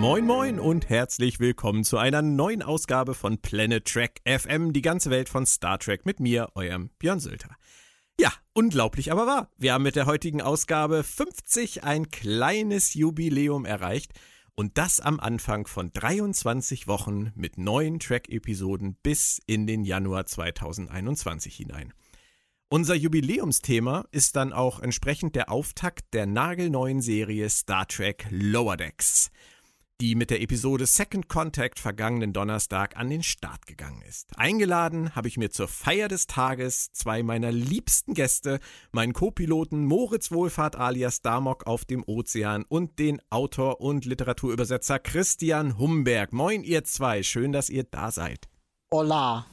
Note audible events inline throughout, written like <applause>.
Moin Moin und herzlich willkommen zu einer neuen Ausgabe von Planet Trek FM, die ganze Welt von Star Trek mit mir, eurem Björn Sülter. Ja, unglaublich aber wahr. Wir haben mit der heutigen Ausgabe 50 ein kleines Jubiläum erreicht und das am Anfang von 23 Wochen mit neuen Track-Episoden bis in den Januar 2021 hinein. Unser Jubiläumsthema ist dann auch entsprechend der Auftakt der nagelneuen Serie Star Trek Lower Decks, die mit der Episode Second Contact vergangenen Donnerstag an den Start gegangen ist. Eingeladen habe ich mir zur Feier des Tages zwei meiner liebsten Gäste, meinen Co-Piloten Moritz Wohlfahrt alias Damok auf dem Ozean und den Autor und Literaturübersetzer Christian Humberg. Moin ihr zwei, schön, dass ihr da seid. Hola.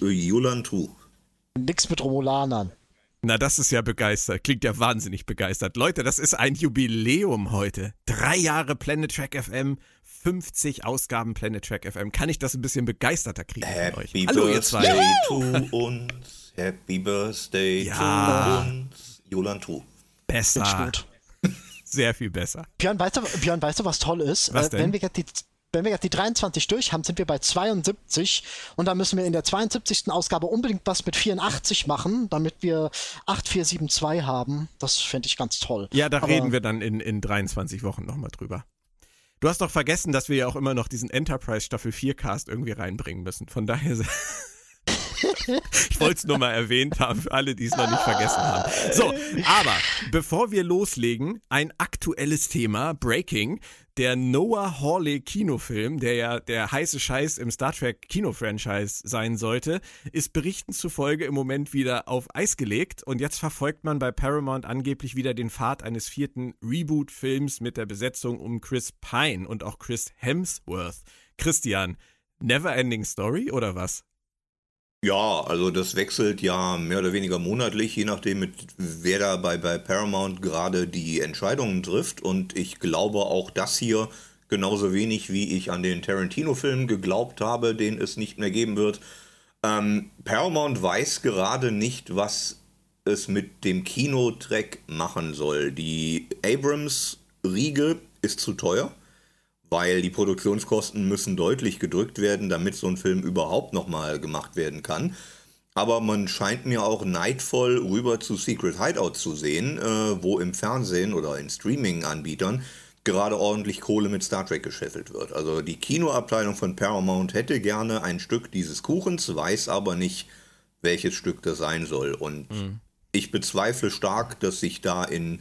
Julan Tu. Nix mit Romulanern. Na, das ist ja begeistert. Klingt ja wahnsinnig begeistert. Leute, das ist ein Jubiläum heute. Drei Jahre Planet Track FM, 50 Ausgaben Planet Track FM. Kann ich das ein bisschen begeisterter kriegen Happy von euch? Hallo, ihr zwei. Birthday to uns. Happy Birthday Ja. to uns. Julan Tu. Besser. gut. Sehr viel besser. Björn, weißt du, Björn, weißt du, was toll ist? Was Äh, denn? Wenn wir jetzt die wenn wir jetzt die 23 durch haben, sind wir bei 72 und dann müssen wir in der 72. Ausgabe unbedingt was mit 84 machen, damit wir 8472 haben. Das fände ich ganz toll. Ja, da Aber- reden wir dann in, in 23 Wochen nochmal drüber. Du hast doch vergessen, dass wir ja auch immer noch diesen Enterprise Staffel 4 Cast irgendwie reinbringen müssen. Von daher. <laughs> ich wollte es nur mal erwähnt haben, für alle, die es noch nicht vergessen haben. So, aber bevor wir loslegen, ein aktuelles Thema, Breaking. Der Noah Hawley Kinofilm, der ja der heiße Scheiß im Star Trek Kino-Franchise sein sollte, ist Berichten zufolge im Moment wieder auf Eis gelegt und jetzt verfolgt man bei Paramount angeblich wieder den Pfad eines vierten Reboot-Films mit der Besetzung um Chris Pine und auch Chris Hemsworth. Christian, Neverending Story oder was? Ja, also das wechselt ja mehr oder weniger monatlich, je nachdem, mit wer da bei, bei Paramount gerade die Entscheidungen trifft. Und ich glaube auch das hier genauso wenig, wie ich an den Tarantino-Film geglaubt habe, den es nicht mehr geben wird. Ähm, Paramount weiß gerade nicht, was es mit dem Kinotrack machen soll. Die Abrams-Riege ist zu teuer weil die Produktionskosten müssen deutlich gedrückt werden, damit so ein Film überhaupt nochmal gemacht werden kann. Aber man scheint mir auch neidvoll rüber zu Secret Hideout zu sehen, äh, wo im Fernsehen oder in Streaming-Anbietern gerade ordentlich Kohle mit Star Trek gescheffelt wird. Also die Kinoabteilung von Paramount hätte gerne ein Stück dieses Kuchens, weiß aber nicht, welches Stück das sein soll. Und ich bezweifle stark, dass sich da in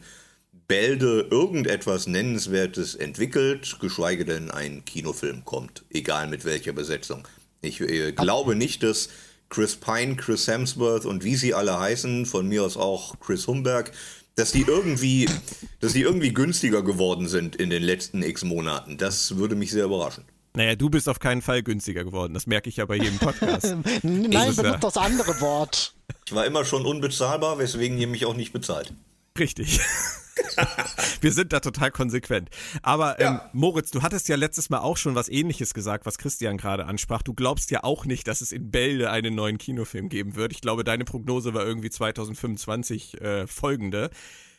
Bälde irgendetwas Nennenswertes entwickelt, geschweige denn ein Kinofilm kommt, egal mit welcher Besetzung. Ich äh, glaube nicht, dass Chris Pine, Chris Hemsworth und wie sie alle heißen, von mir aus auch Chris Humberg, dass die irgendwie, dass die irgendwie günstiger geworden sind in den letzten x Monaten. Das würde mich sehr überraschen. Naja, du bist auf keinen Fall günstiger geworden. Das merke ich ja bei jedem Podcast. <laughs> Nein, ja- benutzt das andere Wort. Ich war immer schon unbezahlbar, weswegen ihr mich auch nicht bezahlt. Richtig. <laughs> Wir sind da total konsequent. Aber ähm, Ja. Moritz, du hattest ja letztes Mal auch schon was ähnliches gesagt, was Christian gerade ansprach. Du glaubst ja auch nicht, dass es in Bälde einen neuen Kinofilm geben wird. Ich glaube, deine Prognose war irgendwie 2025 äh, folgende.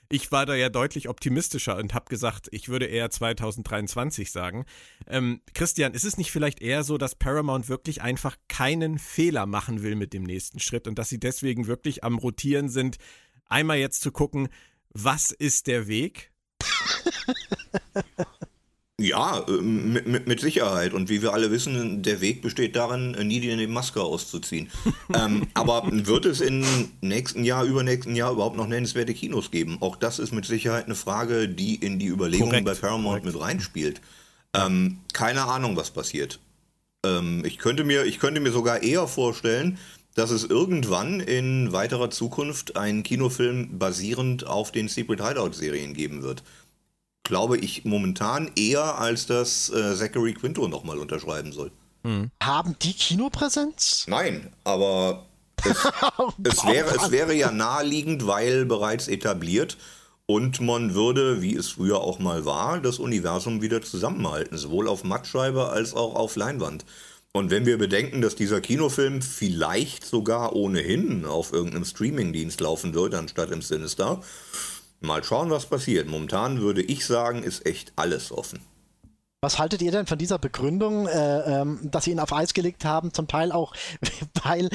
Ich war da ja deutlich optimistischer und habe gesagt, ich würde eher 2023 sagen. Ähm, Christian, ist es nicht vielleicht eher so, dass Paramount wirklich einfach keinen Fehler machen will mit dem nächsten Schritt und dass sie deswegen wirklich am Rotieren sind, einmal jetzt zu gucken, was ist der Weg? <laughs> Ja, ähm, mit, mit, mit Sicherheit. Und wie wir alle wissen, der Weg besteht darin, nie die Maske auszuziehen. <laughs> ähm, aber wird es im nächsten Jahr, übernächsten Jahr überhaupt noch nennenswerte Kinos geben? Auch das ist mit Sicherheit eine Frage, die in die Überlegungen bei Paramount korrekt. mit reinspielt. Ähm, keine Ahnung, was passiert. Ähm, ich, könnte mir, ich könnte mir sogar eher vorstellen, dass es irgendwann in weiterer Zukunft einen Kinofilm basierend auf den Secret Hideout-Serien geben wird glaube ich, momentan eher, als dass äh, Zachary Quinto nochmal unterschreiben soll. Haben die Kinopräsenz? Nein, aber es, <laughs> es, wäre, es wäre ja naheliegend, weil bereits etabliert und man würde, wie es früher auch mal war, das Universum wieder zusammenhalten, sowohl auf Mattscheibe als auch auf Leinwand. Und wenn wir bedenken, dass dieser Kinofilm vielleicht sogar ohnehin auf irgendeinem Streamingdienst laufen wird, anstatt im Sinister, mal schauen, was passiert. Momentan würde ich sagen, ist echt alles offen. Was haltet ihr denn von dieser Begründung, äh, ähm, dass sie ihn auf Eis gelegt haben? Zum Teil auch, <laughs> weil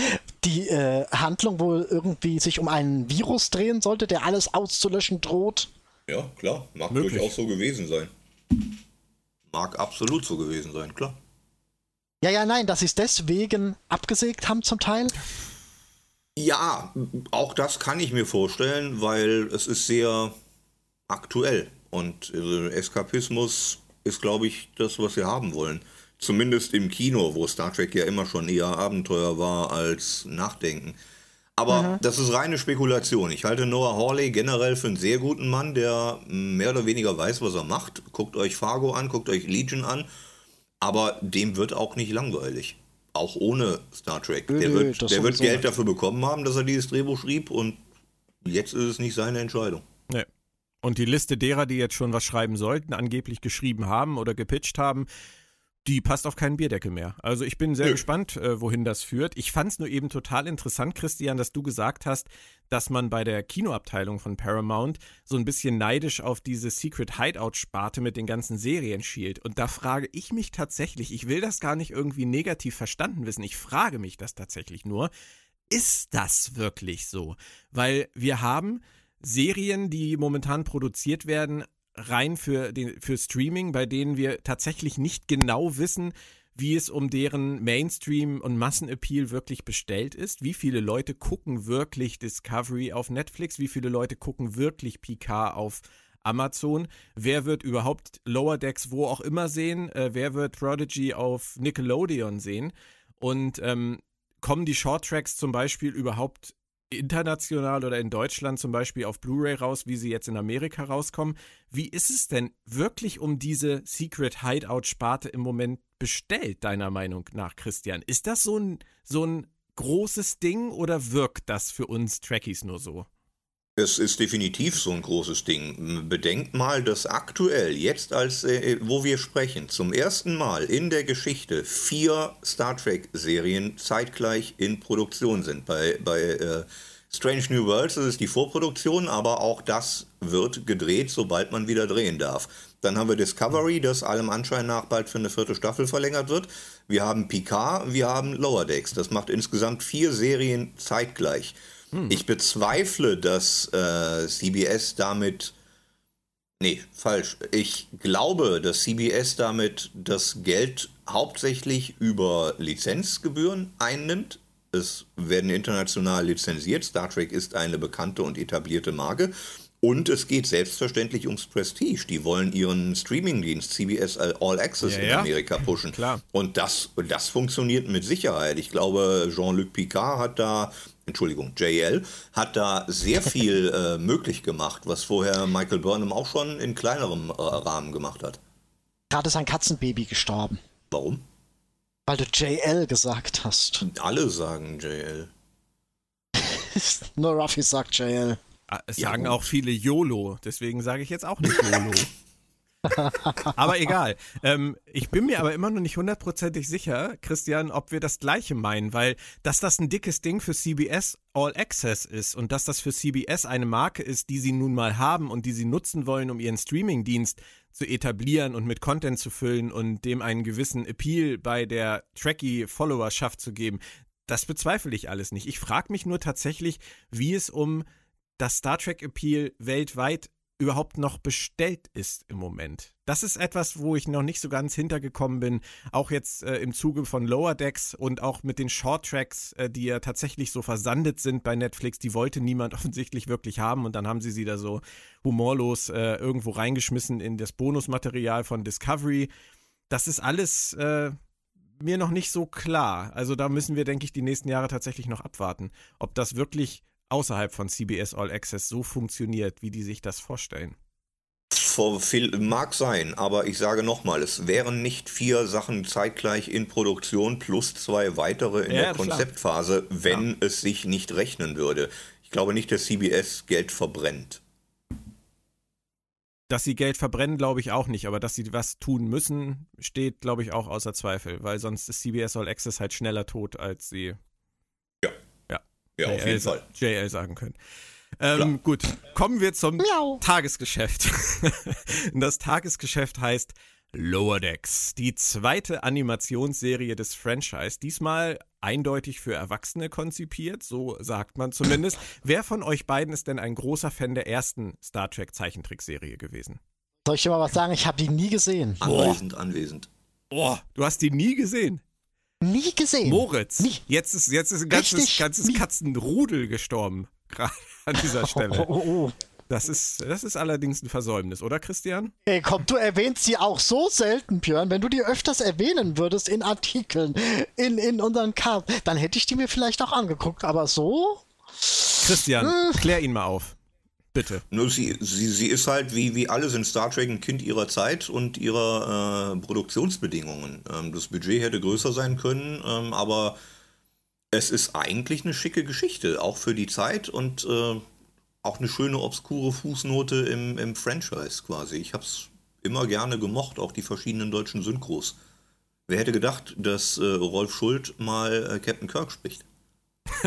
die äh, Handlung wohl irgendwie sich um einen Virus drehen sollte, der alles auszulöschen droht? Ja, klar. Mag Möglich. durchaus so gewesen sein. Mag absolut so gewesen sein, klar. Ja, ja, nein, dass sie es deswegen abgesägt haben zum Teil? Ja, auch das kann ich mir vorstellen, weil es ist sehr aktuell und äh, Eskapismus ist, glaube ich, das, was wir haben wollen. Zumindest im Kino, wo Star Trek ja immer schon eher Abenteuer war als Nachdenken. Aber mhm. das ist reine Spekulation. Ich halte Noah Hawley generell für einen sehr guten Mann, der mehr oder weniger weiß, was er macht. Guckt euch Fargo an, guckt euch Legion an. Aber dem wird auch nicht langweilig. Auch ohne Star Trek. der wird, der wird Geld dafür bekommen haben, dass er dieses Drehbuch schrieb und jetzt ist es nicht seine Entscheidung. Nee. Und die Liste derer, die jetzt schon was schreiben sollten, angeblich geschrieben haben oder gepitcht haben, die passt auf keinen Bierdeckel mehr. Also ich bin sehr ja. gespannt, äh, wohin das führt. Ich fand es nur eben total interessant, Christian, dass du gesagt hast, dass man bei der Kinoabteilung von Paramount so ein bisschen neidisch auf diese Secret Hideout-Sparte mit den ganzen Serien schielt. Und da frage ich mich tatsächlich, ich will das gar nicht irgendwie negativ verstanden wissen, ich frage mich das tatsächlich nur, ist das wirklich so? Weil wir haben Serien, die momentan produziert werden, rein für, den, für Streaming, bei denen wir tatsächlich nicht genau wissen, wie es um deren Mainstream und Massenappeal wirklich bestellt ist. Wie viele Leute gucken wirklich Discovery auf Netflix? Wie viele Leute gucken wirklich Picard auf Amazon? Wer wird überhaupt Lower Decks wo auch immer sehen? Äh, wer wird Prodigy auf Nickelodeon sehen? Und ähm, kommen die Short Tracks zum Beispiel überhaupt international oder in Deutschland zum Beispiel auf Blu-ray raus, wie sie jetzt in Amerika rauskommen. Wie ist es denn wirklich um diese Secret Hideout-Sparte im Moment bestellt, deiner Meinung nach, Christian? Ist das so ein, so ein großes Ding oder wirkt das für uns Trekkies nur so? Es ist definitiv so ein großes Ding. Bedenkt mal, dass aktuell, jetzt als äh, wo wir sprechen, zum ersten Mal in der Geschichte vier Star Trek-Serien zeitgleich in Produktion sind. Bei, bei äh, Strange New Worlds ist die Vorproduktion, aber auch das wird gedreht, sobald man wieder drehen darf. Dann haben wir Discovery, das allem Anschein nach bald für eine vierte Staffel verlängert wird. Wir haben Picard, wir haben Lower Decks. Das macht insgesamt vier Serien zeitgleich. Hm. Ich bezweifle, dass äh, CBS damit. Nee, falsch. Ich glaube, dass CBS damit das Geld hauptsächlich über Lizenzgebühren einnimmt. Es werden international lizenziert. Star Trek ist eine bekannte und etablierte Marke. Und es geht selbstverständlich ums Prestige. Die wollen ihren Streamingdienst CBS All Access ja, in Amerika pushen. Klar. Und das, das funktioniert mit Sicherheit. Ich glaube, Jean-Luc Picard hat da Entschuldigung, JL, hat da sehr <laughs> viel äh, möglich gemacht, was vorher Michael Burnham auch schon in kleinerem äh, Rahmen gemacht hat. Gerade ist ein Katzenbaby gestorben. Warum? Weil du JL gesagt hast. Alle sagen JL. <laughs> Nur Ruffy sagt JL. Ah, es sagen ja, auch viele YOLO, deswegen sage ich jetzt auch nicht YOLO. <laughs> aber egal. Ähm, ich bin mir aber immer noch nicht hundertprozentig sicher, Christian, ob wir das Gleiche meinen, weil dass das ein dickes Ding für CBS All Access ist und dass das für CBS eine Marke ist, die sie nun mal haben und die sie nutzen wollen, um ihren Streamingdienst zu etablieren und mit Content zu füllen und dem einen gewissen Appeal bei der Tracky-Followerschaft zu geben, das bezweifle ich alles nicht. Ich frage mich nur tatsächlich, wie es um das Star Trek Appeal weltweit überhaupt noch bestellt ist im Moment. Das ist etwas, wo ich noch nicht so ganz hintergekommen bin, auch jetzt äh, im Zuge von Lower Decks und auch mit den Short Tracks, äh, die ja tatsächlich so versandet sind bei Netflix, die wollte niemand <laughs> offensichtlich wirklich haben und dann haben sie sie da so humorlos äh, irgendwo reingeschmissen in das Bonusmaterial von Discovery. Das ist alles äh, mir noch nicht so klar. Also da müssen wir, denke ich, die nächsten Jahre tatsächlich noch abwarten, ob das wirklich außerhalb von CBS All Access so funktioniert, wie die sich das vorstellen. Mag sein, aber ich sage nochmal, es wären nicht vier Sachen zeitgleich in Produktion plus zwei weitere in ja, der Konzeptphase, wenn ja. es sich nicht rechnen würde. Ich glaube nicht, dass CBS Geld verbrennt. Dass sie Geld verbrennen, glaube ich auch nicht, aber dass sie was tun müssen, steht, glaube ich, auch außer Zweifel, weil sonst ist CBS All Access halt schneller tot, als sie ja, JL, auf jeden Fall. JL sagen können. Ähm, gut, kommen wir zum Miau. Tagesgeschäft. <laughs> das Tagesgeschäft heißt Lower Decks, die zweite Animationsserie des Franchise, diesmal eindeutig für Erwachsene konzipiert, so sagt man zumindest. Wer von euch beiden ist denn ein großer Fan der ersten Star Trek Zeichentrickserie gewesen? Soll ich dir mal was sagen? Ich habe die nie gesehen. Anwesend, anwesend. Oh, du hast die nie gesehen. Nie gesehen. Moritz, Nie. jetzt ist, jetzt ist ein ganzes, Richtig, ganzes. Katzenrudel gestorben, <laughs> gerade an dieser Oh, Stelle. oh, oh. Das ist, das ist allerdings ein Versäumnis, oder Christian? Ey, komm, du erwähnst sie auch so selten, Björn. Wenn du die öfters erwähnen würdest in Artikeln, in, in unseren Karten, dann hätte ich die mir vielleicht auch angeguckt. Aber so? Christian, Hm. klär ihn mal auf. Bitte. Nur sie, sie, sie ist halt wie, wie alles in Star Trek ein Kind ihrer Zeit und ihrer äh, Produktionsbedingungen. Ähm, das Budget hätte größer sein können, ähm, aber es ist eigentlich eine schicke Geschichte, auch für die Zeit und äh, auch eine schöne obskure Fußnote im, im Franchise quasi. Ich habe es immer gerne gemocht, auch die verschiedenen deutschen Synchros. Wer hätte gedacht, dass äh, Rolf Schuld mal äh, Captain Kirk spricht? <laughs>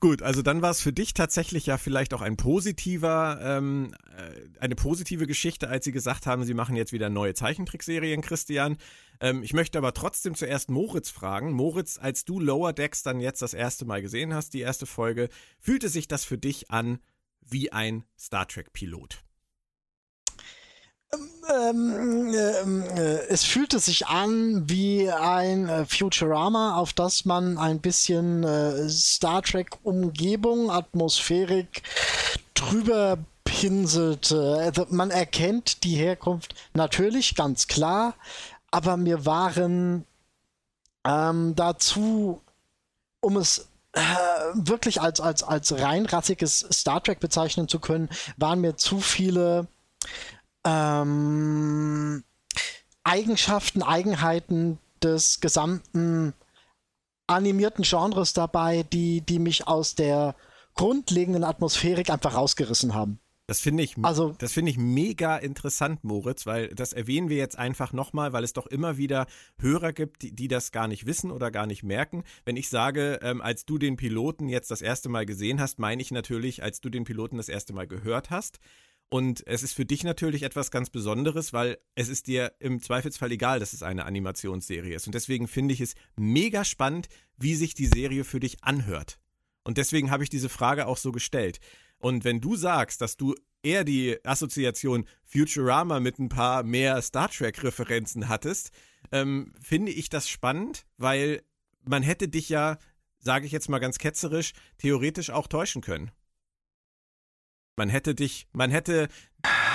Gut, also dann war es für dich tatsächlich ja vielleicht auch ein positiver, ähm, äh, eine positive Geschichte, als sie gesagt haben, sie machen jetzt wieder neue Zeichentrickserien, Christian. Ähm, ich möchte aber trotzdem zuerst Moritz fragen. Moritz, als du Lower Decks dann jetzt das erste Mal gesehen hast, die erste Folge, fühlte sich das für dich an wie ein Star Trek-Pilot? Ähm, ähm, äh, es fühlte sich an wie ein äh, Futurama, auf das man ein bisschen äh, Star Trek-Umgebung, Atmosphärik drüber pinselte. Also man erkennt die Herkunft natürlich, ganz klar, aber mir waren ähm, dazu, um es äh, wirklich als, als, als reinrassiges Star Trek bezeichnen zu können, waren mir zu viele ähm, Eigenschaften, Eigenheiten des gesamten animierten Genres dabei, die, die mich aus der grundlegenden Atmosphärik einfach rausgerissen haben. Das finde ich, Also- das finde ich mega interessant, Moritz, weil das erwähnen wir jetzt einfach nochmal, weil es doch immer wieder Hörer gibt, die, die das gar nicht wissen oder gar nicht merken. Wenn ich sage, ähm, als du den Piloten jetzt das erste Mal gesehen hast, meine ich natürlich, als du den Piloten das erste Mal gehört hast. Und es ist für dich natürlich etwas ganz Besonderes, weil es ist dir im Zweifelsfall egal, dass es eine Animationsserie ist. Und deswegen finde ich es mega spannend, wie sich die Serie für dich anhört. Und deswegen habe ich diese Frage auch so gestellt. Und wenn du sagst, dass du eher die Assoziation Futurama mit ein paar mehr Star Trek-Referenzen hattest, ähm, finde ich das spannend, weil man hätte dich ja, sage ich jetzt mal ganz ketzerisch, theoretisch auch täuschen können. Man hätte dich, man hätte,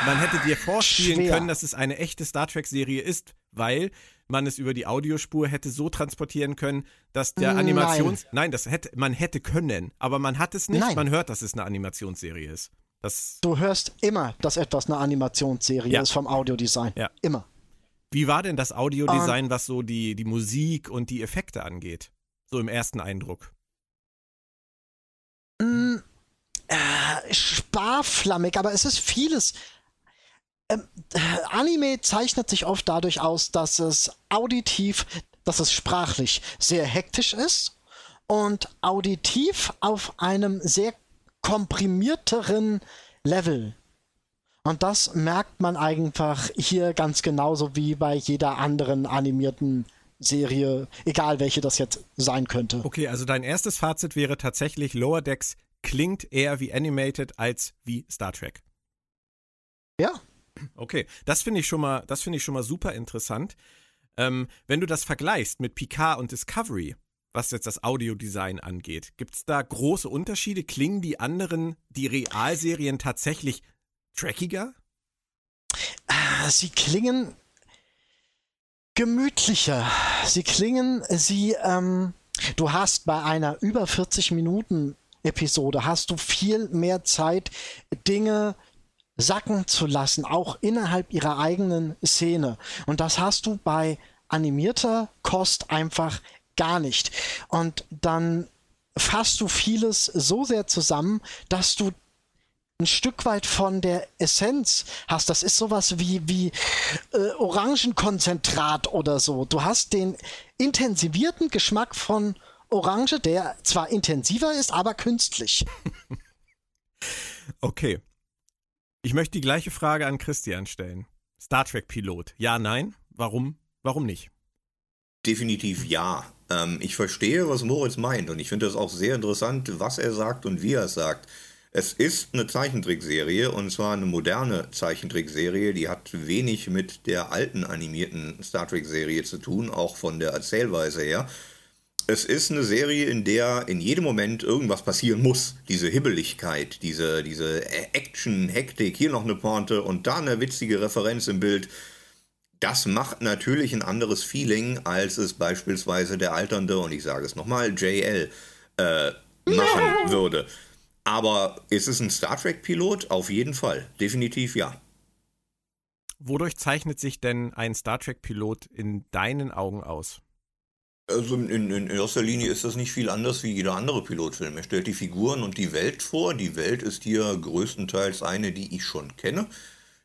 man hätte dir vorspielen Schwer. können, dass es eine echte Star Trek-Serie ist, weil man es über die Audiospur hätte so transportieren können, dass der Nein. Animations... Nein, das hätte, man hätte können, aber man hat es nicht. Nein. Man hört, dass es eine Animationsserie ist. Das, Du hörst immer, dass etwas eine Animationsserie Ja. ist vom Audiodesign. Ja. Immer. wie war denn das Audiodesign, was so die, die Musik und die Effekte angeht? So im ersten Eindruck. Mm, äh, sparflammig, aber es ist vieles. Ähm, äh, Anime zeichnet sich oft dadurch aus, dass es auditiv, dass es sprachlich sehr hektisch ist und auditiv auf einem sehr komprimierteren Level. Und das merkt man einfach hier ganz genauso wie bei jeder anderen animierten Serie, egal welche das jetzt sein könnte. Okay, also dein erstes Fazit wäre tatsächlich, Lower Decks klingt eher wie Animated als wie Star Trek. Ja. Okay, das finde ich schon mal, das finde ich schon mal super interessant. Ähm, wenn du das vergleichst mit Picard und Discovery, was jetzt das Audiodesign angeht, gibt es da große Unterschiede? Klingen die anderen, die Realserien tatsächlich trackiger? Sie klingen gemütlicher. Sie klingen, sie, ähm, du hast bei einer über 40 Minuten Episode hast du viel mehr Zeit, Dinge sacken zu lassen, auch innerhalb ihrer eigenen Szene. Und das hast du bei animierter Kost einfach gar nicht. Und dann fasst du vieles so sehr zusammen, dass du ein Stück weit von der Essenz hast. Das ist sowas wie, wie äh, Orangenkonzentrat oder so. Du hast den intensivierten Geschmack von Orange, der zwar intensiver ist, aber künstlich. <laughs> Okay. Ich möchte die gleiche Frage an Christian stellen. Star Trek-Pilot. Ja, nein? Warum? Warum nicht? Definitiv ja. Ähm, ich verstehe, was Moritz meint und ich finde das auch sehr interessant, was er sagt und wie er es sagt. Es ist eine Zeichentrickserie und zwar eine moderne Zeichentrickserie, die hat wenig mit der alten animierten Star Trek-Serie zu tun, auch von der Erzählweise her. Es ist eine Serie, in der in jedem Moment irgendwas passieren muss. Diese Hibbeligkeit, diese, diese Action, Hektik, hier noch eine Pointe und da eine witzige Referenz im Bild. Das macht natürlich ein anderes Feeling, als es beispielsweise der alternde, und ich sage es nochmal, JL äh, machen <laughs> würde. Aber ist es ein Star Trek-Pilot? Auf jeden Fall. Definitiv ja. Wodurch zeichnet sich denn ein Star Trek-Pilot in deinen Augen aus? Also in, in, erster Linie ist das nicht viel anders wie jeder andere Pilotfilm. Er stellt die Figuren und die Welt vor. Die Welt ist hier größtenteils eine, die ich schon kenne.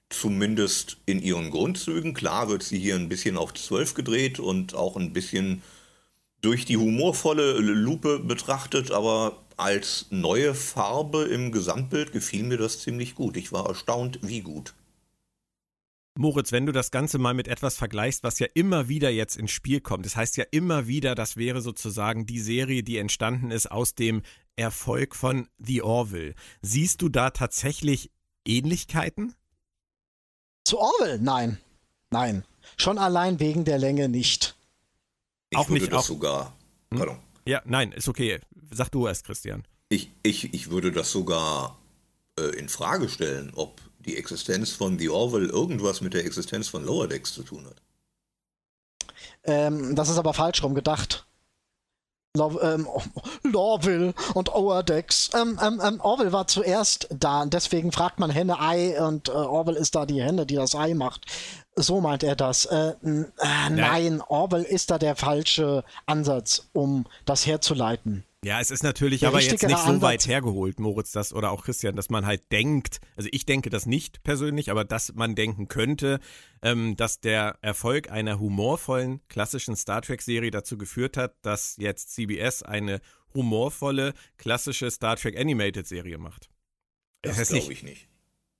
Zumindest in ihren Grundzügen. Klar wird sie hier ein bisschen auf 12 gedreht und auch ein bisschen durch die humorvolle Lupe betrachtet, aber als neue Farbe im Gesamtbild gefiel mir das ziemlich gut. Ich war erstaunt, wie gut. Moritz, wenn du das Ganze mal mit etwas vergleichst, was ja immer wieder jetzt ins Spiel kommt, das heißt ja immer wieder, das wäre sozusagen die Serie, die entstanden ist aus dem Erfolg von The Orville. Siehst du da tatsächlich Ähnlichkeiten? Zu Orwell? Nein. Nein. Schon allein wegen der Länge nicht. Ich auch würde nicht das auch, sogar. Hm? Pardon. Ja, nein, ist okay. Sag du erst, Christian. Ich, ich, ich würde das sogar äh, in Frage stellen, ob die Existenz von The Orville irgendwas mit der Existenz von Lower Decks zu tun hat. Ähm, das ist aber falsch rum gedacht. Love, ähm, Lorville und Overdex. Ähm, ähm, ähm, Orville war zuerst da und deswegen fragt man Henne Ei und äh, Orville ist da die Henne, die das Ei macht. So meint er das. Äh, äh, nein, Orwell ist da der falsche Ansatz, um das herzuleiten. Ja, es ist natürlich der aber jetzt nicht so weit hergeholt, Moritz, das oder auch Christian, dass man halt denkt, also ich denke das nicht persönlich, aber dass man denken könnte, ähm, dass der Erfolg einer humorvollen klassischen Star Trek-Serie dazu geführt hat, dass jetzt CBS eine humorvolle klassische Star Trek Animated-Serie macht. Das, das glaube ich nicht.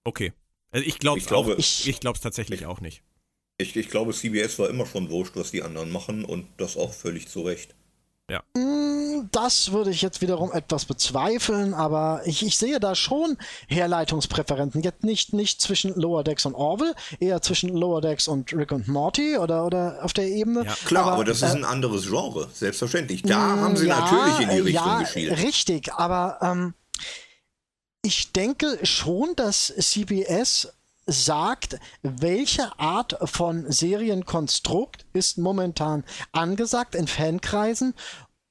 Okay. Also ich, glaub's ich glaube ich, ich glaube es tatsächlich ich, auch nicht. Ich, ich glaube, CBS war immer schon wurscht, was die anderen machen und das auch völlig zu Recht. Ja. Mm, das würde ich jetzt wiederum etwas bezweifeln, aber ich, ich sehe da schon Herleitungspräferenzen. Jetzt nicht, nicht zwischen Lower Decks und Orville, eher zwischen Lower Decks und Rick und Morty oder, oder auf der Ebene. Ja, klar, aber, aber das äh, ist ein anderes Genre, selbstverständlich. Da mm, haben sie ja, natürlich in die Richtung ja, geschielt. Richtig, aber ähm, ich denke schon, dass CBS sagt, welche Art von Serienkonstrukt ist momentan angesagt in Fankreisen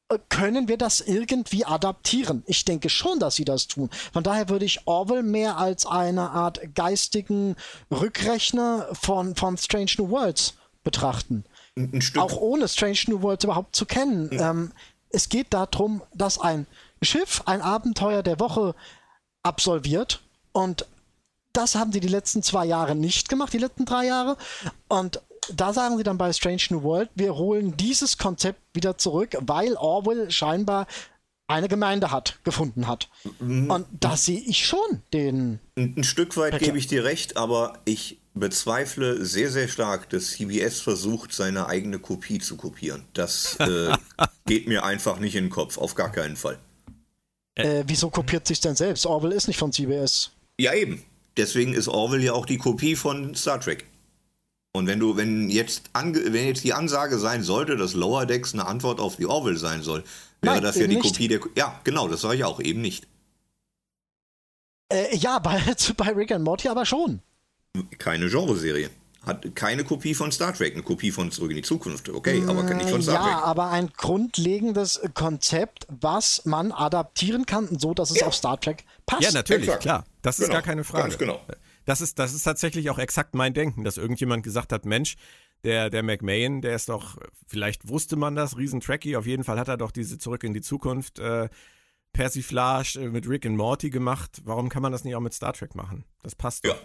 äh, können wir das irgendwie adaptieren? Ich denke schon, dass sie das tun. Von daher würde ich Orwell mehr als eine Art geistigen Rückrechner von, von Strange New Worlds betrachten. Ein, ein Auch ohne Strange New Worlds überhaupt zu kennen. Mhm. Ähm, es geht darum, dass ein Schiff ein Abenteuer der Woche absolviert und das haben sie die letzten zwei Jahre nicht gemacht, die letzten drei Jahre. Und da sagen sie dann bei Strange New World, wir holen dieses Konzept wieder zurück, weil Orwell scheinbar eine Gemeinde hat, gefunden hat. Mhm. Und da sehe ich schon den. Ein, Stück weit gebe ich dir recht, aber ich bezweifle sehr, sehr stark, dass CBS versucht, seine eigene Kopie zu kopieren. Das äh, <laughs> geht mir einfach nicht in den Kopf, auf gar keinen Fall. Äh, wieso kopiert sich denn selbst? Orwell ist nicht von CBS. Ja, eben. Deswegen ist Orwell ja auch die Kopie von Star Trek. Und wenn du, wenn jetzt, wenn jetzt die Ansage sein sollte, dass Lower Decks eine Antwort auf die Orwell sein soll, wäre Nein, das ja die nicht. Kopie der. Ja, genau, das sage ich auch, eben nicht. Äh, ja, <laughs> bei, bei Rick and Morty aber schon. Keine Genreserie. Hat keine Kopie von Star Trek, eine Kopie von Zurück in die Zukunft, okay, aber nicht von Star ja, Trek. Ja, aber ein grundlegendes Konzept, was man adaptieren kann, so dass es ja. auf Star Trek passt. Ja, natürlich, Exakt. klar. Das ist genau. gar keine Frage. Ganz genau. Das ist, das ist tatsächlich auch exakt mein Denken, dass irgendjemand gesagt hat, Mensch, der, der McMahon, der ist doch, vielleicht wusste man das, riesen Tracky, auf jeden Fall hat er doch diese Zurück in die Zukunft äh, Persiflage äh, mit Rick und Morty gemacht. Warum kann man das nicht auch mit Star Trek machen? Das passt doch.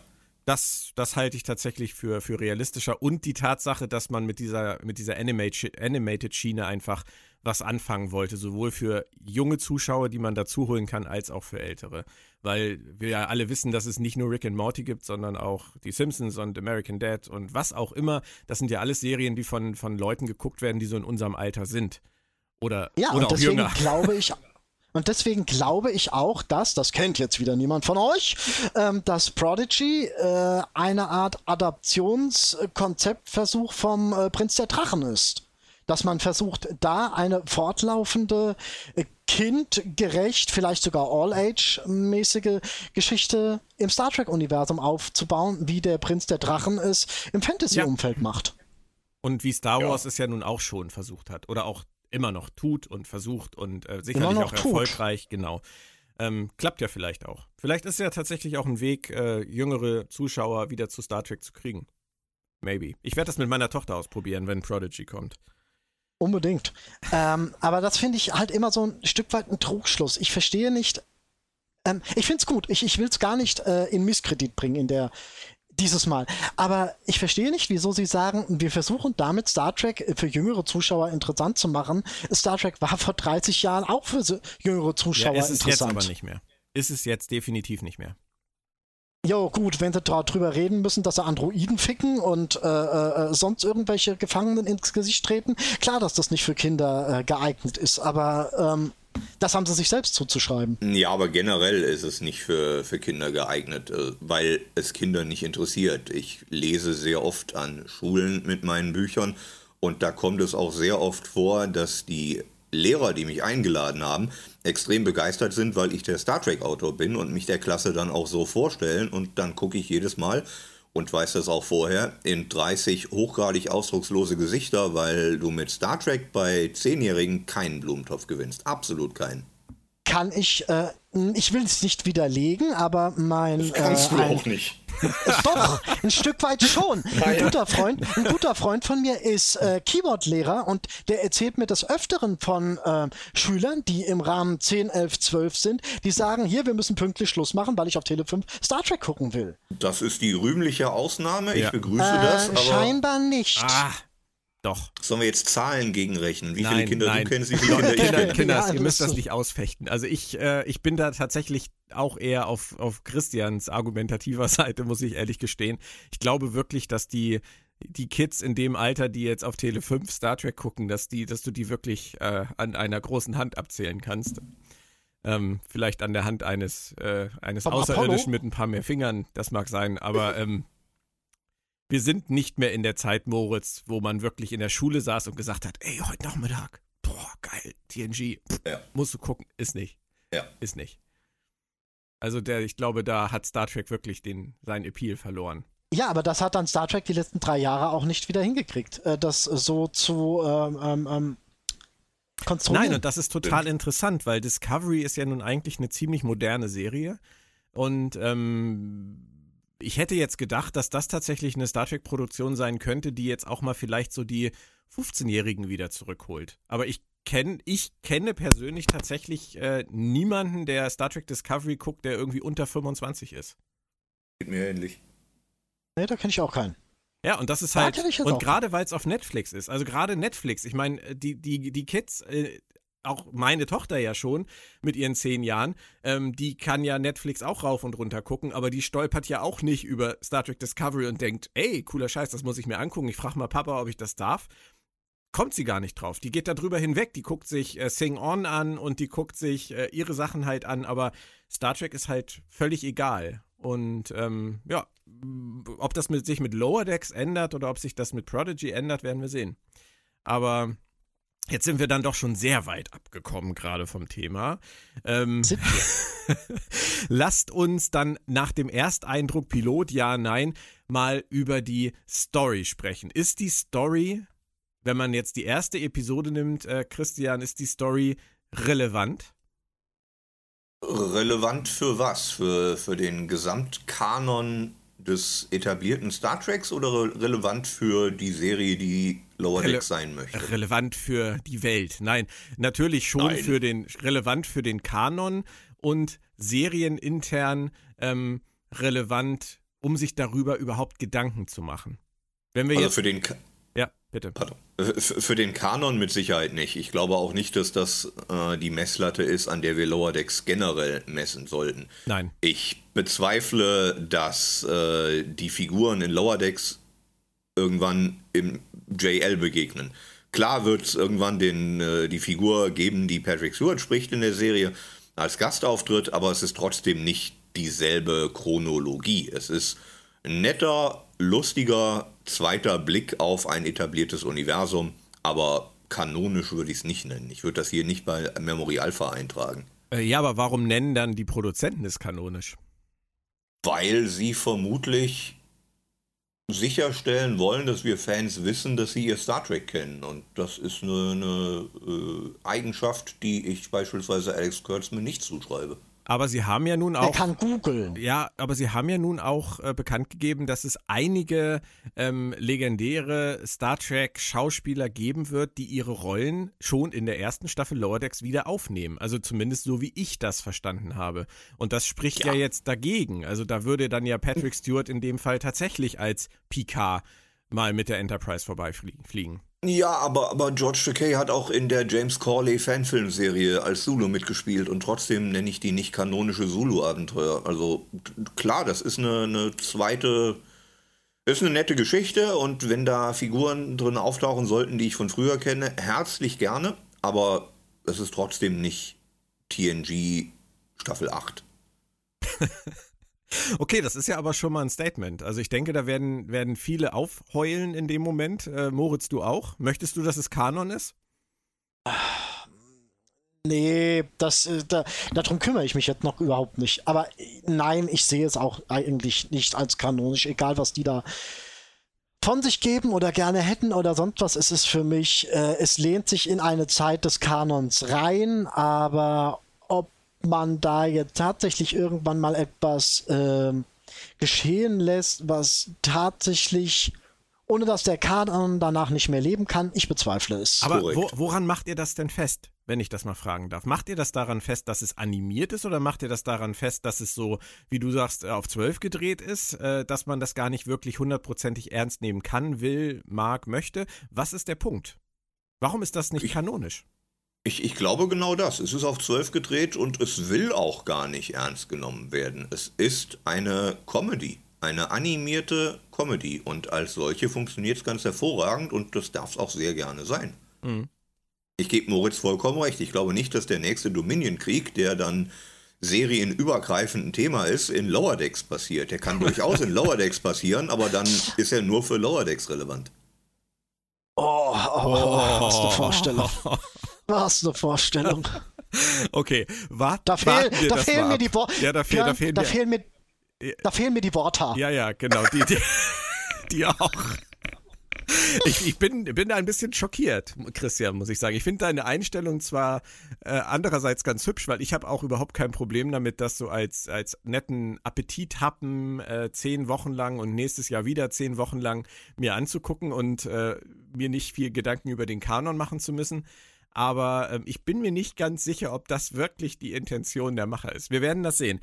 Das, das halte ich tatsächlich für, für realistischer. Und die Tatsache, dass man mit dieser, mit dieser Animated-Schiene einfach was anfangen wollte, sowohl für junge Zuschauer, die man dazu holen kann, als auch für ältere. Weil wir ja alle wissen, dass es nicht nur Rick and Morty gibt, sondern auch die Simpsons und American Dad und was auch immer. Das sind ja alles Serien, die von, von Leuten geguckt werden, die so in unserem Alter sind. Oder, ja, oder und deswegen jünger. glaube ich, <laughs> und deswegen glaube ich auch, dass, das kennt jetzt wieder niemand von euch, ähm, dass Prodigy äh, eine Art Adaptionskonzeptversuch vom äh, Prinz der Drachen ist. Dass man versucht, da eine fortlaufende, äh, kindgerecht, vielleicht sogar All-Age-mäßige Geschichte im Star Trek-Universum aufzubauen, wie der Prinz der Drachen es im Fantasy-Umfeld macht. Und wie Star Ja. Wars es ja nun auch schon versucht hat. Oder auch immer noch tut und versucht und äh, sicherlich auch tut. erfolgreich, genau. Ähm, klappt ja vielleicht auch. Vielleicht ist ja tatsächlich auch ein Weg, äh, jüngere Zuschauer wieder zu Star Trek zu kriegen. Maybe. Ich werde das mit meiner Tochter ausprobieren, wenn Prodigy kommt. Unbedingt. ähm, aber das finde ich halt immer so ein Stück weit ein Trugschluss. Ich verstehe nicht. Ähm, ich finde es gut. Ich, ich will es gar nicht äh, in Misskredit bringen in der dieses Mal. Aber ich verstehe nicht, wieso sie sagen, wir versuchen damit Star Trek für jüngere Zuschauer interessant zu machen. Star Trek war vor 30 Jahren auch für jüngere Zuschauer ja, ist es jetzt interessant. aber nicht mehr. Ist es jetzt definitiv nicht mehr. Jo, gut, wenn sie drüber reden müssen, dass sie Androiden ficken und äh, äh, sonst irgendwelche Gefangenen ins Gesicht treten, klar, dass das nicht für Kinder äh, geeignet ist, aber ähm, das haben sie sich selbst zuzuschreiben. Ja, aber generell ist es nicht für, für Kinder geeignet, äh, weil es Kinder nicht interessiert. Ich lese sehr oft an Schulen mit meinen Büchern und da kommt es auch sehr oft vor, dass die Lehrer, die mich eingeladen haben, extrem begeistert sind, weil ich der Star Trek-Autor bin und mich der Klasse dann auch so vorstellen und dann gucke ich jedes Mal und weiß das auch vorher in 30 hochgradig ausdruckslose Gesichter, weil du mit Star Trek bei Zehnjährigen keinen Blumentopf gewinnst. Absolut keinen. Kann ich, äh, ich will es nicht widerlegen, aber mein Kannst äh, du ein, auch nicht. Doch, ein Stück weit schon. Ein guter Freund, ein guter Freund von mir ist äh, Keyboard-Lehrer und der erzählt mir des Öfteren von äh, Schülern, die im Rahmen 10, 11, 12 sind, die sagen, hier, wir müssen pünktlich Schluss machen, weil ich auf Tele 5 Star Trek gucken will. Das ist die rühmliche Ausnahme. Ich Ja. begrüße das. Äh, Aber scheinbar nicht. Ah, doch. sollen wir jetzt Zahlen gegenrechnen? Wie viele Nein, Kinder nein. du kennst, wie viele Kinder ich Kinder, kenne? Ja, ihr müsst das nicht ausfechten. Also ich, äh, ich bin da tatsächlich auch eher auf, auf Christians argumentativer <laughs> Seite, muss ich ehrlich gestehen. Ich glaube wirklich, dass die, die Kids in dem Alter, die jetzt auf Tele 5 Star Trek gucken, dass die, dass du die wirklich äh, an einer großen Hand abzählen kannst. Ähm, vielleicht an der Hand eines, äh, eines Außerirdischen Apollo? mit ein paar mehr Fingern, das mag sein, aber ähm, wir sind nicht mehr in der Zeit, Moritz, wo man wirklich in der Schule saß und gesagt hat, ey, heute Nachmittag, boah, geil, TNG, pff, Ja. musst du gucken, ist nicht. Ja. Ist nicht. Also der, ich glaube, da hat Star Trek wirklich den, seinen Appeal verloren. Ja, aber das hat dann Star Trek die letzten drei Jahre auch nicht wieder hingekriegt, äh, das so zu ähm, ähm, ähm, konstruieren. Nein, und das ist total interessant, weil Discovery ist ja nun eigentlich eine ziemlich moderne Serie. Und ähm, ich hätte jetzt gedacht, dass das tatsächlich eine Star Trek-Produktion sein könnte, die jetzt auch mal vielleicht so die 15-Jährigen wieder zurückholt. Aber ich kenne, ich kenne persönlich tatsächlich äh, niemanden, der Star Trek Discovery guckt, der irgendwie unter 25 ist. Geht mir ähnlich. nee, da kenne ich auch keinen. Ja, und das ist Da halt, jetzt und gerade weil es auf Netflix ist, also gerade Netflix, ich meine, die, die, die Kids, äh, auch meine Tochter ja schon mit ihren zehn Jahren, ähm, die kann ja Netflix auch rauf und runter gucken, aber die stolpert ja auch nicht über Star Trek Discovery und denkt, ey, cooler Scheiß, das muss ich mir angucken, ich frage mal Papa, ob ich das darf. Kommt sie gar nicht drauf. Die geht da drüber hinweg, die guckt sich äh, Sing On an und die guckt sich äh, ihre Sachen halt an, aber Star Trek ist halt völlig egal. Und ähm, ja, ob das mit, sich mit Lower Decks ändert oder ob sich das mit Prodigy ändert, werden wir sehen. Aber jetzt sind wir dann doch schon sehr weit abgekommen, gerade vom Thema. Ähm, <laughs> lasst uns dann nach dem Ersteindruck Pilot, ja, nein, mal über die Story sprechen. Ist die Story, wenn man jetzt die erste Episode nimmt, äh, Christian, ist die Story relevant? Relevant für was? Für, für den Gesamtkanon des etablierten Star Treks oder re relevant für die Serie, die Lower Decks sein möchte? relevant für die Welt. Nein, natürlich schon Nein. für den relevant für den Kanon und serienintern ähm, relevant, um sich darüber überhaupt Gedanken zu machen. Wenn wir Also jetzt für den, Ka Ja. bitte. Pardon. Für den Kanon mit Sicherheit nicht. Ich glaube auch nicht, dass das äh, die Messlatte ist, an der wir Lower Decks generell messen sollten. Nein. Ich bezweifle, dass äh, die Figuren in Lower Decks irgendwann im JL begegnen. Klar wird es irgendwann den, äh, die Figur geben, die Patrick Stewart spricht in der Serie als Gastauftritt, aber es ist trotzdem nicht dieselbe Chronologie. Es ist ein netter, lustiger zweiter Blick auf ein etabliertes Universum, aber kanonisch würde ich es nicht nennen. Ich würde das hier nicht bei Memory Alpha eintragen. Äh, ja, aber warum nennen dann die Produzenten es kanonisch? Weil sie vermutlich sicherstellen wollen, dass wir Fans wissen, dass sie ihr Star Trek kennen. Und das ist eine, eine äh, Eigenschaft, die ich beispielsweise Alex Kurtzman nicht zuschreibe. Aber sie haben ja nun auch. Er kann googeln. Ja, aber sie haben ja nun auch äh, bekannt gegeben, dass es einige ähm, legendäre Star Trek-Schauspieler geben wird, die ihre Rollen schon in der ersten Staffel Lower Decks wieder aufnehmen. Also zumindest so, wie ich das verstanden habe. Und das spricht ja, ja jetzt dagegen. Also da würde dann ja Patrick Stewart in dem Fall tatsächlich als Picard mal mit der Enterprise vorbeifliegen. Ja, aber, aber George Takei hat auch in der James Corley Fanfilmserie als Zulu mitgespielt und trotzdem nenne ich die nicht kanonische Zulu-Abenteuer. Also klar, das ist eine, eine zweite, ist eine nette Geschichte und wenn da Figuren drin auftauchen sollten, die ich von früher kenne, herzlich gerne, aber es ist trotzdem nicht TNG Staffel 8. <laughs> Okay, das ist ja aber schon mal ein Statement. Also ich denke, da werden, werden viele aufheulen in dem Moment. Äh, Moritz, du auch? Möchtest du, dass es Kanon ist? Nee, das, äh, da, darum kümmere ich mich jetzt noch überhaupt nicht. Aber nein, ich sehe es auch eigentlich nicht als kanonisch, egal was die da von sich geben oder gerne hätten oder sonst was. Es ist für mich, äh, es lehnt sich in eine Zeit des Kanons rein, aber man da jetzt tatsächlich irgendwann mal etwas äh, geschehen lässt, was tatsächlich ohne dass der Kanon danach nicht mehr leben kann. Ich bezweifle es. Aber wo, woran macht ihr das denn fest, wenn ich das mal fragen darf? Macht ihr das daran fest, dass es animiert ist oder macht ihr das daran fest, dass es so, wie du sagst, auf zwölf gedreht ist, äh, dass man das gar nicht wirklich hundertprozentig ernst nehmen kann, will, mag, möchte? Was ist der Punkt? Warum ist das nicht ich, kanonisch? Ich, ich glaube genau das. Es ist auf 12 gedreht und es will auch gar nicht ernst genommen werden. Es ist eine Comedy, eine animierte Comedy und als solche funktioniert es ganz hervorragend und das darf es auch sehr gerne sein. Mhm. Ich gebe Moritz vollkommen recht. Ich glaube nicht, dass der nächste Dominion-Krieg, der dann serienübergreifend ein Thema ist, in Lower Decks passiert. Der kann <laughs> durchaus in Lower Decks passieren, aber dann ist er nur für Lower Decks relevant. Oh, oh, oh, hast du Vorstellung. Hast <laughs> du eine Vorstellung? okay, wart, da, fehl, da fehlen mir die Worte. Ja, da, fehl, da, fehlen da, fehlen mir, da fehlen mir die Worte. Ja, ja, genau, die, die, <laughs> die auch. Ich, ich, bin, bin da ein bisschen schockiert, Christian, muss ich sagen. Ich finde deine Einstellung zwar äh, andererseits ganz hübsch, weil ich habe auch überhaupt kein Problem damit, das so als, als netten Appetithappen äh, zehn Wochen lang und nächstes Jahr wieder zehn Wochen lang mir anzugucken und äh, mir nicht viel Gedanken über den Kanon machen zu müssen aber äh, ich bin mir nicht ganz sicher, ob das wirklich die Intention der Macher ist. Wir werden das sehen.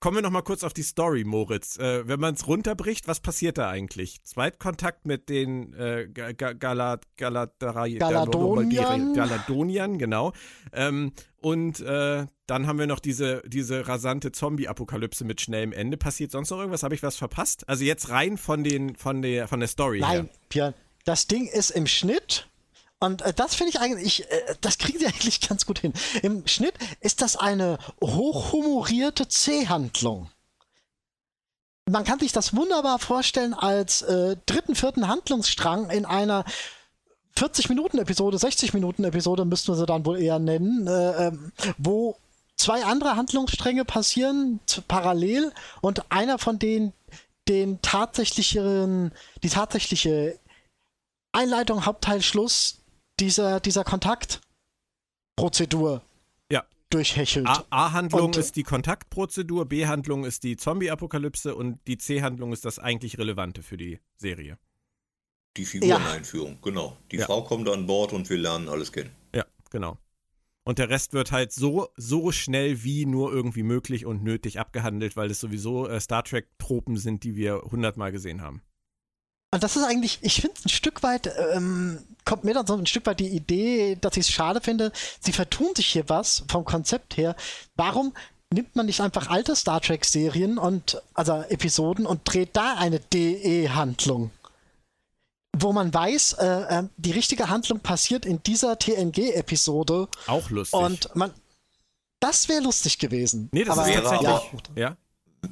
Kommen wir noch mal kurz auf die Story, Moritz. Äh, wenn man es runterbricht, was passiert da eigentlich? Zweitkontakt mit den äh, Galat, Galadoniern. Galadoniern, genau. Ähm, und äh, dann haben wir noch diese, diese rasante Zombie-Apokalypse mit schnellem Ende. Passiert sonst noch irgendwas? Habe ich was verpasst? Also jetzt rein von, den, von, der, von der Story Nein, her. Björn, das Ding ist im Schnitt und äh, das finde ich eigentlich, äh, das kriegen sie <laughs> eigentlich ganz gut hin. Im Schnitt ist das eine hochhumorierte C-Handlung. Man kann sich das wunderbar vorstellen als äh, dritten, vierten Handlungsstrang in einer 40-Minuten-Episode, 60-Minuten-Episode müssten wir sie dann wohl eher nennen, äh, ähm, wo zwei andere Handlungsstränge passieren parallel und einer von denen den tatsächlichen, die tatsächliche Einleitung, Hauptteil, Schluss dieser, dieser Kontaktprozedur ja. durchhechelt. A-Handlung ist die Kontaktprozedur, B-Handlung ist die Zombie-Apokalypse und die C-Handlung ist das eigentlich Relevante für die Serie. Die Figureneinführung, ja. genau. Die ja. Frau kommt an Bord und wir lernen alles kennen. Ja, genau. Und der Rest wird halt so, so schnell wie nur irgendwie möglich und nötig abgehandelt, weil es sowieso äh, Star Trek-Tropen sind, die wir hundertmal gesehen haben. Und das ist eigentlich, ich finde ein Stück weit, ähm, kommt mir dann so ein Stück weit die Idee, dass ich es schade finde, sie vertun sich hier was vom Konzept her. Warum nimmt man nicht einfach alte Star Trek-Serien und, also Episoden und dreht da eine DE-Handlung? Wo man weiß, äh, äh, die richtige Handlung passiert in dieser TNG-Episode. Auch lustig. Und man, das wäre lustig gewesen. Nee, das Aber ist wäre tatsächlich. aber- ja.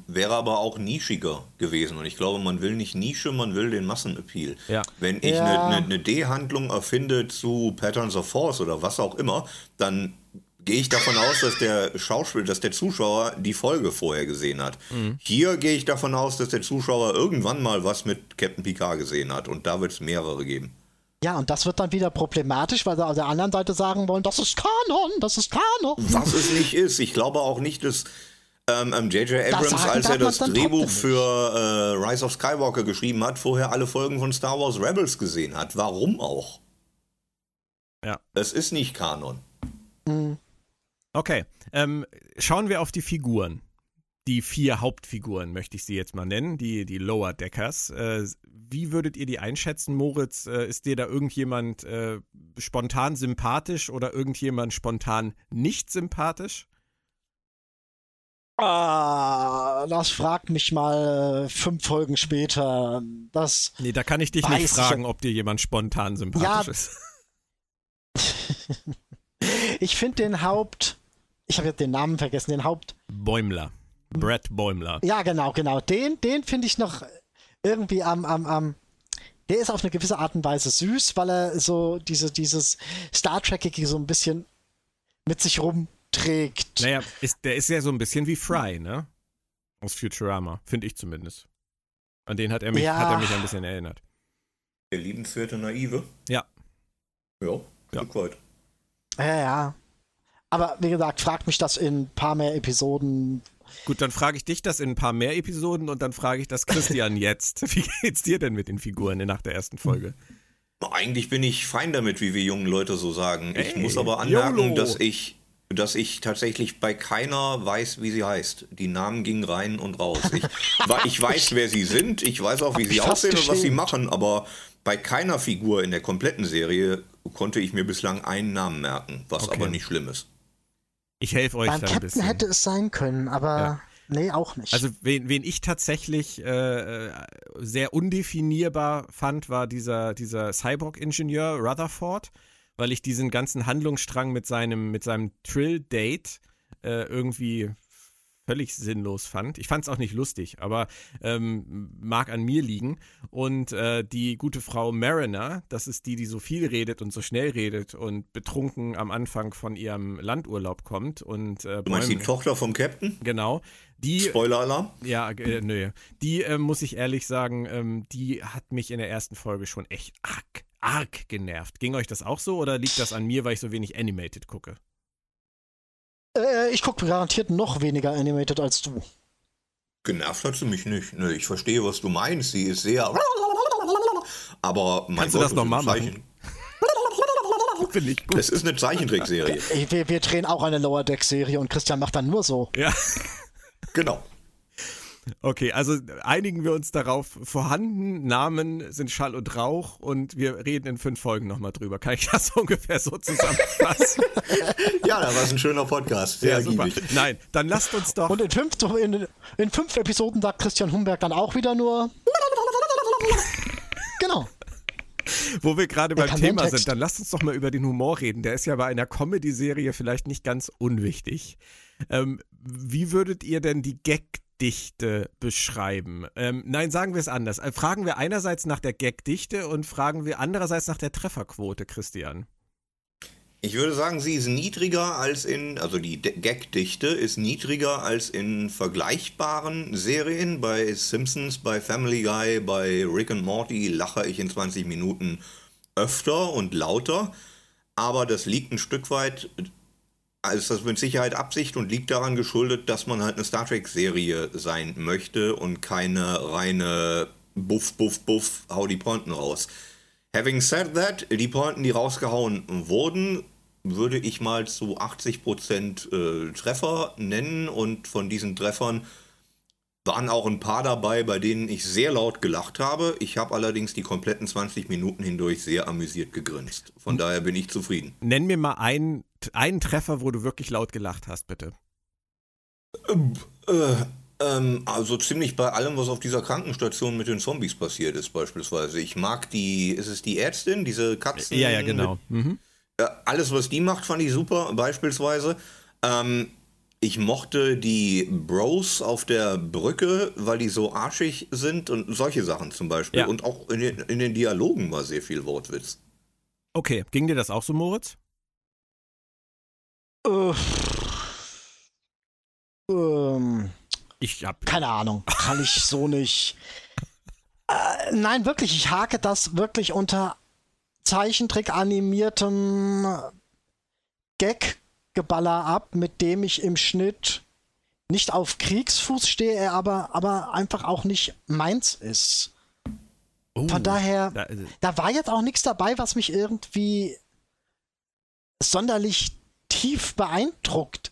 Wäre aber auch nischiger gewesen. Und ich glaube, man will nicht Nische, man will den Massenappeal. Ja. Wenn ich Ja. eine ne, ne D-Handlung erfinde zu Patterns of Force oder was auch immer, dann gehe ich davon aus, dass der Schauspieler, dass der Zuschauer die Folge vorher gesehen hat. Hier gehe ich davon aus, dass der Zuschauer irgendwann mal was mit Captain Picard gesehen hat. Und da wird es mehrere geben. Ja, und das wird dann wieder problematisch, weil sie auf der anderen Seite sagen wollen, das ist Kanon, das ist Kanon. Was es nicht ist. Ich glaube auch nicht, dass ähm, ähm, J.J. Abrams, sagen als er das Drehbuch für äh, Rise of Skywalker geschrieben hat, vorher alle Folgen von Star Wars Rebels gesehen hat. Warum auch? Ja. Es ist nicht Kanon. Okay. Ähm, schauen wir auf die Figuren. Die vier Hauptfiguren möchte ich sie jetzt mal nennen, die, die Lower Deckers. Äh, wie würdet ihr die einschätzen, Moritz? Äh, ist dir da irgendjemand äh, spontan sympathisch oder irgendjemand spontan nicht sympathisch? Ah, das fragt mich mal äh, fünf Folgen später. Das, Nee, da kann ich dich nicht ich fragen, ob dir jemand spontan sympathisch Ja. ist. <laughs> <laughs> ich finde den Haupt, ich habe jetzt den Namen vergessen, den Haupt, Bäumler. Brett Bäumler. ja genau, genau, den, den finde ich noch irgendwie am, am, am, der ist auf eine gewisse Art und Weise süß, weil er so diese, dieses Star Trekige so ein bisschen mit sich rumträgt. Naja, ist, der ist ja so ein bisschen wie Fry, ne? Aus Futurama, finde ich zumindest. An den hat er mich, Ja. hat er mich ein bisschen erinnert. Der liebenswerte Naive. Ja. Ja, Ja. Stück weit. Ja, ja. Aber wie gesagt, fragt mich das in ein paar mehr Episoden. Gut, dann frage ich dich das in ein paar mehr Episoden und dann frage ich das Christian <laughs> jetzt. Wie geht's dir denn mit den Figuren nach der ersten Folge? Eigentlich bin ich fein damit, wie wir jungen Leute so sagen. Ich Hey, muss aber anmerken, YOLO. dass ich, dass ich tatsächlich bei keiner weiß, wie sie heißt. Die Namen gingen rein und raus. Ich, <laughs> ich weiß, wer sie sind, ich weiß auch, wie Hab sie aussehen und was sie machen, aber bei keiner Figur in der kompletten Serie konnte ich mir bislang einen Namen merken, was Okay. aber nicht schlimm ist. Ich helfe euch Beim da ein Captain bisschen. hätte es sein können, aber Ja. nee, auch nicht. Also wen, wen ich tatsächlich äh, äh, sehr undefinierbar fand, war dieser, dieser Cyborg-Ingenieur Rutherford, weil ich diesen ganzen Handlungsstrang mit seinem, mit seinem Trill-Date äh, irgendwie völlig sinnlos fand. Ich fand es auch nicht lustig, aber ähm, mag an mir liegen. Und äh, die gute Frau Mariner, das ist die, die so viel redet und so schnell redet und betrunken am Anfang von ihrem Landurlaub kommt und äh, Du meinst die Bäume- Tochter vom Captain? genau. Die Spoiler-Alarm? ja, äh, nö. Die äh, muss ich ehrlich sagen, ähm, die hat mich in der ersten Folge schon echt arg, arg genervt. Ging euch das auch so oder liegt das an mir, weil ich so wenig Animated gucke? äh, ich gucke garantiert noch weniger Animated als du. Genervt hat sie mich nicht. Nö, ich verstehe, was du meinst. Sie ist sehr. Aber mein Kannst du Gott, das noch ist mal ein machen? <laughs> Finde ich gut. Es ist eine Zeichentrickserie. Ey, Wir, wir drehen auch eine Lower Deck Serie und Christian macht dann nur so. Ja. genau. Okay, also einigen wir uns darauf, vorhanden, Namen sind Schall und Rauch und wir reden in fünf Folgen nochmal drüber. Kann ich das <laughs> ungefähr so zusammenfassen? Ja, da war es ein schöner Podcast. Sehr ja, super. ergiebig. Nein, dann lasst uns doch. Und in fünf, in, in fünf Episoden sagt Christian Humberg dann auch wieder nur. <laughs> Genau. Wo wir gerade Er beim Thema sind, dann lasst uns doch mal über den Humor reden. Der ist ja bei einer Comedy-Serie vielleicht nicht ganz unwichtig. Ähm, wie würdet ihr denn die Gagdichte beschreiben? Ähm, nein, sagen wir es anders. Äh, fragen wir einerseits nach der Gagdichte und fragen wir andererseits nach der Trefferquote, Christian. Ich würde sagen, sie ist niedriger als in, also die Gagdichte ist niedriger als in vergleichbaren Serien. Bei Simpsons, bei Family Guy, bei Rick and Morty lache ich in 20 Minuten öfter und lauter. Aber das liegt ein Stück weit, also ist das mit Sicherheit Absicht und liegt daran geschuldet, dass man halt eine Star Trek-Serie sein möchte und keine reine Buff, Buff, Buff, hau die Pointen raus. Having said that, die Pointen, die rausgehauen wurden, würde ich mal zu 80% äh, Treffer nennen und von diesen Treffern waren auch ein paar dabei, bei denen ich sehr laut gelacht habe. Ich habe allerdings die kompletten 20 Minuten hindurch sehr amüsiert gegrinst. Von daher bin ich zufrieden. Nenn mir mal einen, einen Treffer, wo du wirklich laut gelacht hast, bitte. Äh, äh, ähm, also ziemlich bei allem, was auf dieser Krankenstation mit den Zombies passiert ist, beispielsweise. Ich mag die, ist es die Ärztin, diese Katzen? Ja, ja, genau. Mit, mhm. ja, alles, was die macht, fand ich super, beispielsweise. Ähm, ich mochte die Bros auf der Brücke, weil die so arschig sind und solche Sachen zum Beispiel. Ja. Und auch in den, in den Dialogen war sehr viel Wortwitz. Okay, ging dir das auch so, Moritz? Uh, ähm, ich hab. Keine Ahnung. Kann ich so nicht. Äh, nein, wirklich, ich hake das wirklich unter Zeichentrick animiertem Gag Geballer ab, mit dem ich im Schnitt nicht auf Kriegsfuß stehe, aber, aber einfach auch nicht meins ist. Oh, Von daher, da, äh, da war jetzt auch nichts dabei, was mich irgendwie sonderlich tief beeindruckt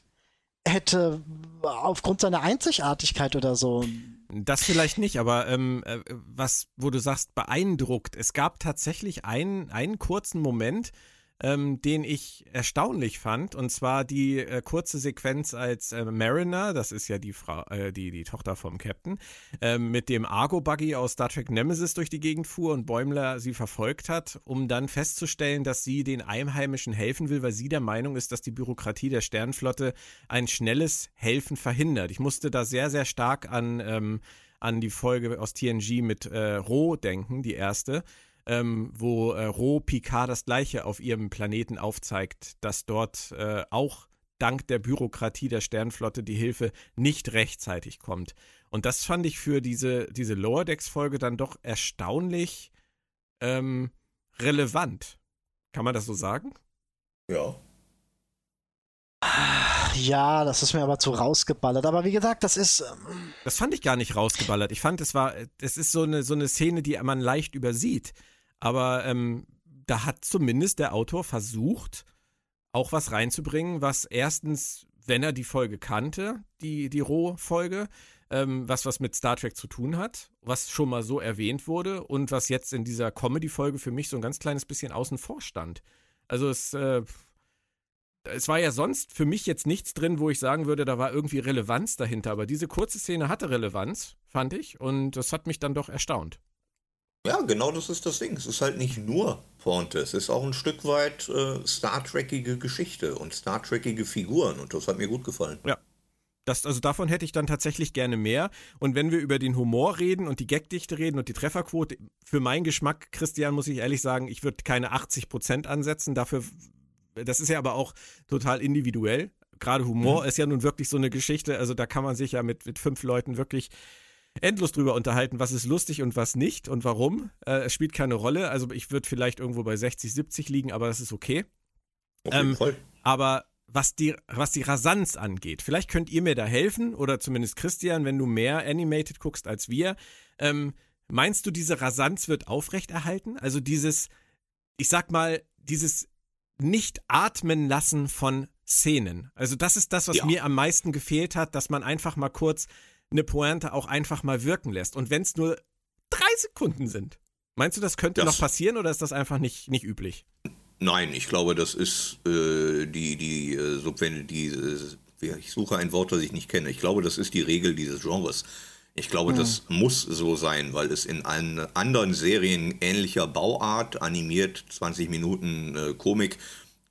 hätte aufgrund seiner Einzigartigkeit oder so. Das vielleicht nicht, aber ähm, äh, was, wo du sagst, beeindruckt. Es gab tatsächlich einen, einen kurzen Moment, ähm, den ich erstaunlich fand. Und zwar die äh, kurze Sequenz, als äh, Mariner, das ist ja die Frau, äh, die, die Tochter vom Captain, ähm, mit dem Argo-Buggy aus Star Trek Nemesis durch die Gegend fuhr und Bäumler sie verfolgt hat, um dann festzustellen, dass sie den Einheimischen helfen will, weil sie der Meinung ist, dass die Bürokratie der Sternflotte ein schnelles Helfen verhindert. Ich musste da sehr, sehr stark an, ähm, an die Folge aus TNG mit äh, Ro denken, die erste ähm, wo äh, Ro Picard das Gleiche auf ihrem Planeten aufzeigt, dass dort äh, auch dank der Bürokratie der Sternflotte die Hilfe nicht rechtzeitig kommt. Und das fand ich für diese, diese Lower Decks-Folge dann doch erstaunlich ähm, relevant. Kann man das so sagen? Ja. Ja, das ist mir aber zu rausgeballert. Aber wie gesagt, das ist. Ähm das fand ich gar nicht rausgeballert. Ich fand, es war, es ist so eine, so eine Szene, die man leicht übersieht. Aber ähm, da hat zumindest der Autor versucht, auch was reinzubringen, was erstens, wenn er die Folge kannte, die, die Roh-Folge, ähm, was was mit Star Trek zu tun hat, was schon mal so erwähnt wurde und was jetzt in dieser Comedy-Folge für mich so ein ganz kleines bisschen außen vor stand. Also es, äh, es war ja sonst für mich jetzt nichts drin, wo ich sagen würde, da war irgendwie Relevanz dahinter, aber diese kurze Szene hatte Relevanz, fand ich, und das hat mich dann doch erstaunt. Ja, genau das ist das Ding. Es ist halt nicht nur Pointe, es ist auch ein Stück weit äh, Star Trekige Geschichte und Star Trekige Figuren und das hat mir gut gefallen. Ja. Das, also davon hätte ich dann tatsächlich gerne mehr. Und wenn wir über den Humor reden und die Gagdichte reden und die Trefferquote, für meinen Geschmack, Christian, muss ich ehrlich sagen, ich würde keine 80 Prozent ansetzen. Dafür, das ist ja aber auch total individuell. Gerade Humor mhm. ist ja nun wirklich so eine Geschichte. Also da kann man sich ja mit, mit fünf Leuten wirklich endlos drüber unterhalten, was ist lustig und was nicht und warum. Äh, es spielt keine Rolle. Also ich würde vielleicht irgendwo bei 60, 70 liegen, aber das ist okay. Ähm, aber was die, was die Rasanz angeht, vielleicht könnt ihr mir da helfen oder zumindest Christian, wenn du mehr Animated guckst als wir. Ähm, meinst du, diese Rasanz wird aufrechterhalten? Also dieses, ich sag mal, dieses nicht atmen lassen von Szenen. Also das ist das, was ja. mir am meisten gefehlt hat, dass man einfach mal kurz eine Pointe auch einfach mal wirken lässt. Und wenn es nur drei Sekunden sind. Meinst du, das könnte das, noch passieren oder ist das einfach nicht, nicht üblich? Nein, ich glaube, das ist äh, die, die, äh, Subven die, äh, ich suche ein Wort, das ich nicht kenne. Ich glaube, das ist die Regel dieses Genres. Ich glaube, hm. das muss so sein, weil es in allen anderen Serien ähnlicher Bauart, animiert, 20 Minuten äh, Komik,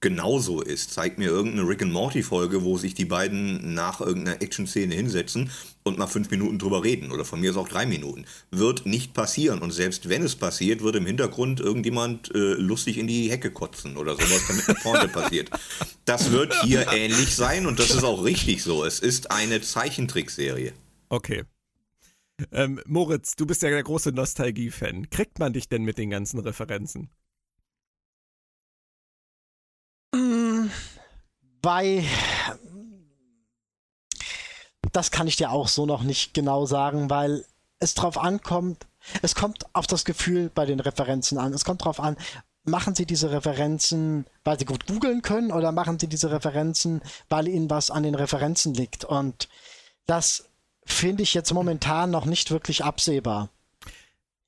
genauso ist. Zeigt mir irgendeine Rick and Morty Folge, wo sich die beiden nach irgendeiner Action-Szene hinsetzen und mal fünf Minuten drüber reden oder von mir ist auch drei Minuten. Wird nicht passieren und selbst wenn es passiert, wird im Hintergrund irgendjemand äh, lustig in die Hecke kotzen oder sowas, damit eine Pointe <laughs> passiert. Das wird hier ähnlich sein und das ist auch richtig so. Es ist eine Zeichentrickserie. Okay. Ähm, Moritz, du bist ja der große Nostalgie-Fan. Kriegt man dich denn mit den ganzen Referenzen? Bei das kann ich dir auch so noch nicht genau sagen, weil es drauf ankommt, es kommt auf das Gefühl bei den Referenzen an. Es kommt drauf an, machen sie diese Referenzen, weil sie gut googeln können oder machen sie diese Referenzen, weil ihnen was an den Referenzen liegt. Und das finde ich jetzt momentan noch nicht wirklich absehbar.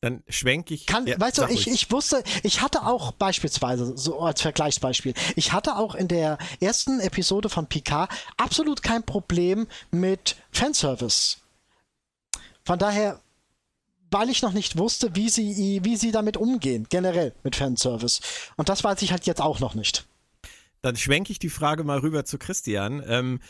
Dann schwenke ich. Kann, ja, weißt du, ich, ich wusste, ich hatte auch beispielsweise, so als Vergleichsbeispiel, ich hatte auch in der ersten Episode von Picard absolut kein Problem mit Fanservice. Von daher, weil ich noch nicht wusste, wie sie, wie sie damit umgehen, generell mit Fanservice. Und das weiß ich halt jetzt auch noch nicht. Dann schwenke ich die Frage mal rüber zu Christian, ähm,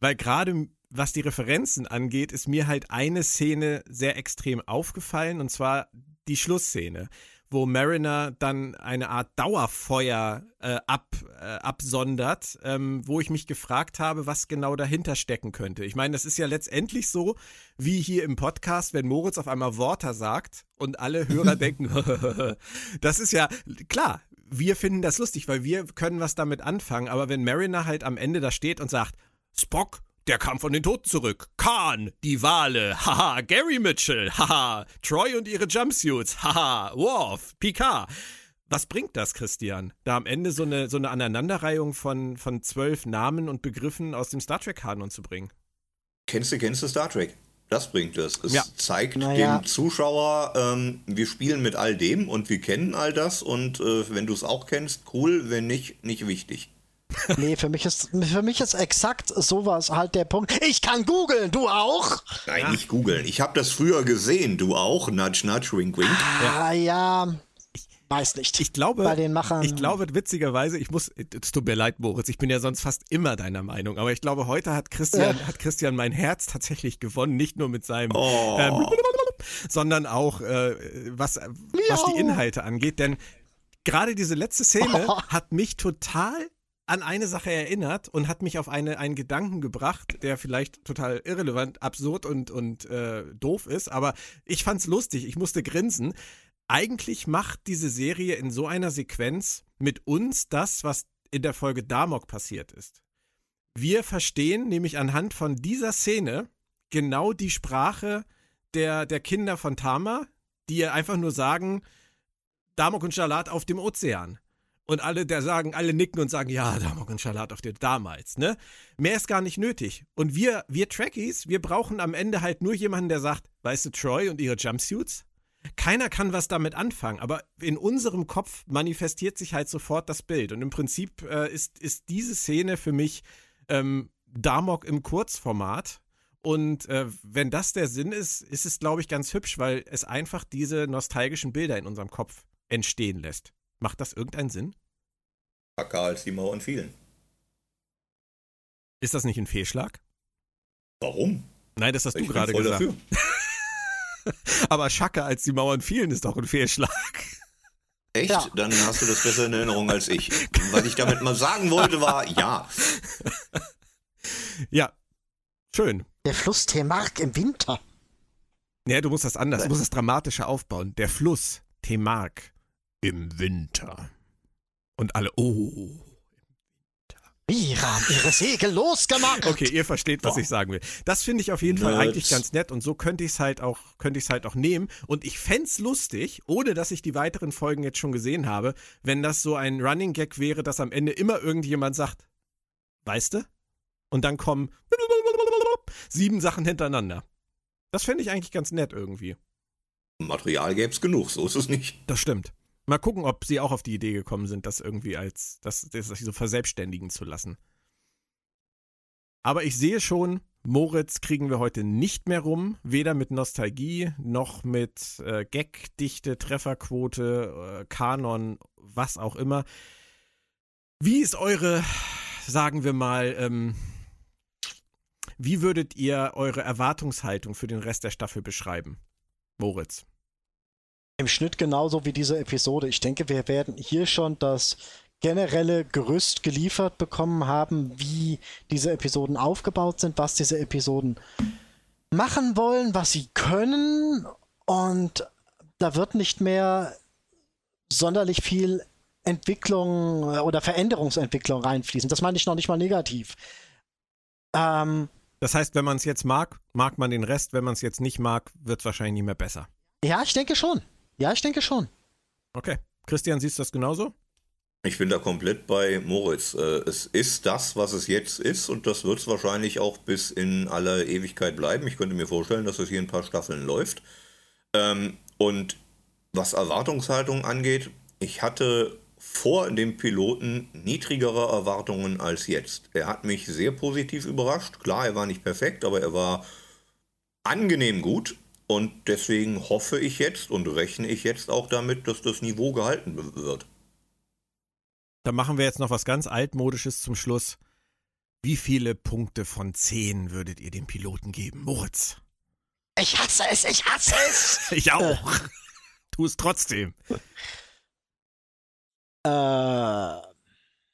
weil gerade was die Referenzen angeht, ist mir halt eine Szene sehr extrem aufgefallen und zwar die Schlussszene, wo Mariner dann eine Art Dauerfeuer äh, ab, äh, absondert, ähm, wo ich mich gefragt habe, was genau dahinter stecken könnte. Ich meine, das ist ja letztendlich so, wie hier im Podcast, wenn Moritz auf einmal Worte sagt und alle Hörer <laughs> denken, <laughs> das ist ja klar. Wir finden das lustig, weil wir können was damit anfangen. Aber wenn Mariner halt am Ende da steht und sagt, Spock, der kam von den Toten zurück. Khan, die Wale. <laughs> Haha, Gary Mitchell. <laughs> Haha, Troy und ihre Jumpsuits. <laughs> Haha, Worf, Picard. Was bringt das, Christian? Da am Ende so eine, so eine Aneinanderreihung von, von zwölf Namen und Begriffen aus dem Star Trek-Kanon zu bringen? Kennst du, kennst du Star Trek? Das bringt es. Es Ja. zeigt Naja. dem Zuschauer, ähm, wir spielen mit all dem und wir kennen all das und äh, wenn du es auch kennst, cool, wenn nicht, nicht wichtig. Nee, für mich ist, für mich ist exakt sowas halt der Punkt. Ich kann googeln, du auch? Nein, nicht googeln. Ich habe das früher gesehen, du auch. Nudge, nudge, wink, wink. Ah, ja. Weiß nicht. Ich glaube, Bei den Machern. ich glaube witzigerweise, ich muss, es tut mir leid, Moritz, ich bin ja sonst fast immer deiner Meinung, aber ich glaube, heute hat Christian, hat Christian mein Herz tatsächlich gewonnen, nicht nur mit seinem, Oh. ähm, sondern auch äh, was, was die. Inhalte angeht, denn gerade diese letzte Szene Oh. <laughs> hat mich total an eine Sache erinnert und hat mich auf eine, einen Gedanken gebracht, der vielleicht total irrelevant, absurd und, und äh, doof ist, aber ich fand's lustig, ich musste grinsen. Eigentlich macht diese Serie in so einer Sequenz mit uns das, was in der Folge Damok passiert ist. Wir verstehen nämlich anhand von dieser Szene genau die Sprache der, der Kinder von Tama, die einfach nur sagen, Damok und Shalat auf dem Ozean. Und alle, der sagen, alle nicken und sagen, ja, Damok und Shalat auf dem damals, ne? Mehr ist gar nicht nötig. Und wir, wir Trekkies, wir brauchen am Ende halt nur jemanden, der sagt, weißt du, Troy und ihre Jumpsuits? Keiner kann was damit anfangen, aber in unserem Kopf manifestiert sich halt sofort das Bild. Und im Prinzip äh, ist, ist diese Szene für mich ähm, Damok im Kurzformat. Und äh, wenn das der Sinn ist, ist es, glaube ich, ganz hübsch, weil es einfach diese nostalgischen Bilder in unserem Kopf entstehen lässt. Macht das irgendeinen Sinn? Wacker als die Mauern fielen. Ist das nicht ein Fehlschlag? Warum? Nein, das hast du Ich bin gerade gesagt. dafür. <laughs> Aber Schacke, als die Mauern fielen, ist doch ein Fehlschlag. Echt? Ja. Dann hast du das besser in Erinnerung als ich. Was ich damit mal sagen wollte, war, ja. <laughs> Ja, schön. Der Fluss Temark im Winter. Nee, du musst das anders, du musst das dramatischer aufbauen. Der Fluss, Temark, im Winter. Und alle, oh. Mira haben ihre Segel losgemacht. Okay, ihr versteht, was ich sagen will. Das finde ich auf jeden Fall Nerds. eigentlich ganz nett und so könnte ich es halt auch, könnte ich es halt auch nehmen. Und ich fänd's lustig, ohne dass ich die weiteren Folgen jetzt schon gesehen habe, wenn das so ein Running Gag wäre, dass am Ende immer irgendjemand sagt, weißt du? Und dann kommen sieben Sachen hintereinander. Das fände ich eigentlich ganz nett irgendwie. Material gäbe es genug, so ist es nicht. Das stimmt. Mal gucken, ob sie auch auf die Idee gekommen sind, das irgendwie als, das, das so verselbstständigen zu lassen. Aber ich sehe schon, Moritz kriegen wir heute nicht mehr rum, weder mit Nostalgie noch mit äh, Gagdichte, Trefferquote, äh, Kanon, was auch immer. Wie ist eure, sagen wir mal, ähm, wie würdet ihr eure Erwartungshaltung für den Rest der Staffel beschreiben? Moritz. Im Schnitt genauso wie diese Episode. Ich denke, wir werden hier schon das generelle Gerüst geliefert bekommen haben, wie diese Episoden aufgebaut sind, was diese Episoden machen wollen, was sie können. Und da wird nicht mehr sonderlich viel Entwicklung oder Veränderungsentwicklung reinfließen. Das meine ich noch nicht mal negativ. Ähm, Das heißt, wenn man es jetzt mag, mag man den Rest. Wenn man es jetzt nicht mag, wird es wahrscheinlich nicht mehr besser. ja, ich denke schon. Ja, ich denke schon. Okay. Christian, siehst du das genauso? Ich bin da komplett bei Moritz. Äh, es ist das, was es jetzt ist und das wird es wahrscheinlich auch bis in aller Ewigkeit bleiben. Ich könnte mir vorstellen, dass es hier ein paar Staffeln läuft. Ähm, und was Erwartungshaltung angeht, ich hatte vor dem Piloten niedrigere Erwartungen als jetzt. Er hat mich sehr positiv überrascht. Klar, er war nicht perfekt, aber er war angenehm gut. Und deswegen hoffe ich jetzt und rechne ich jetzt auch damit, dass das Niveau gehalten wird. Dann machen wir jetzt noch was ganz altmodisches zum Schluss. Wie viele Punkte von 10 würdet ihr dem Piloten geben, Moritz? Ich hasse es, ich hasse es. <laughs> ich auch. <laughs> tu es trotzdem. Äh.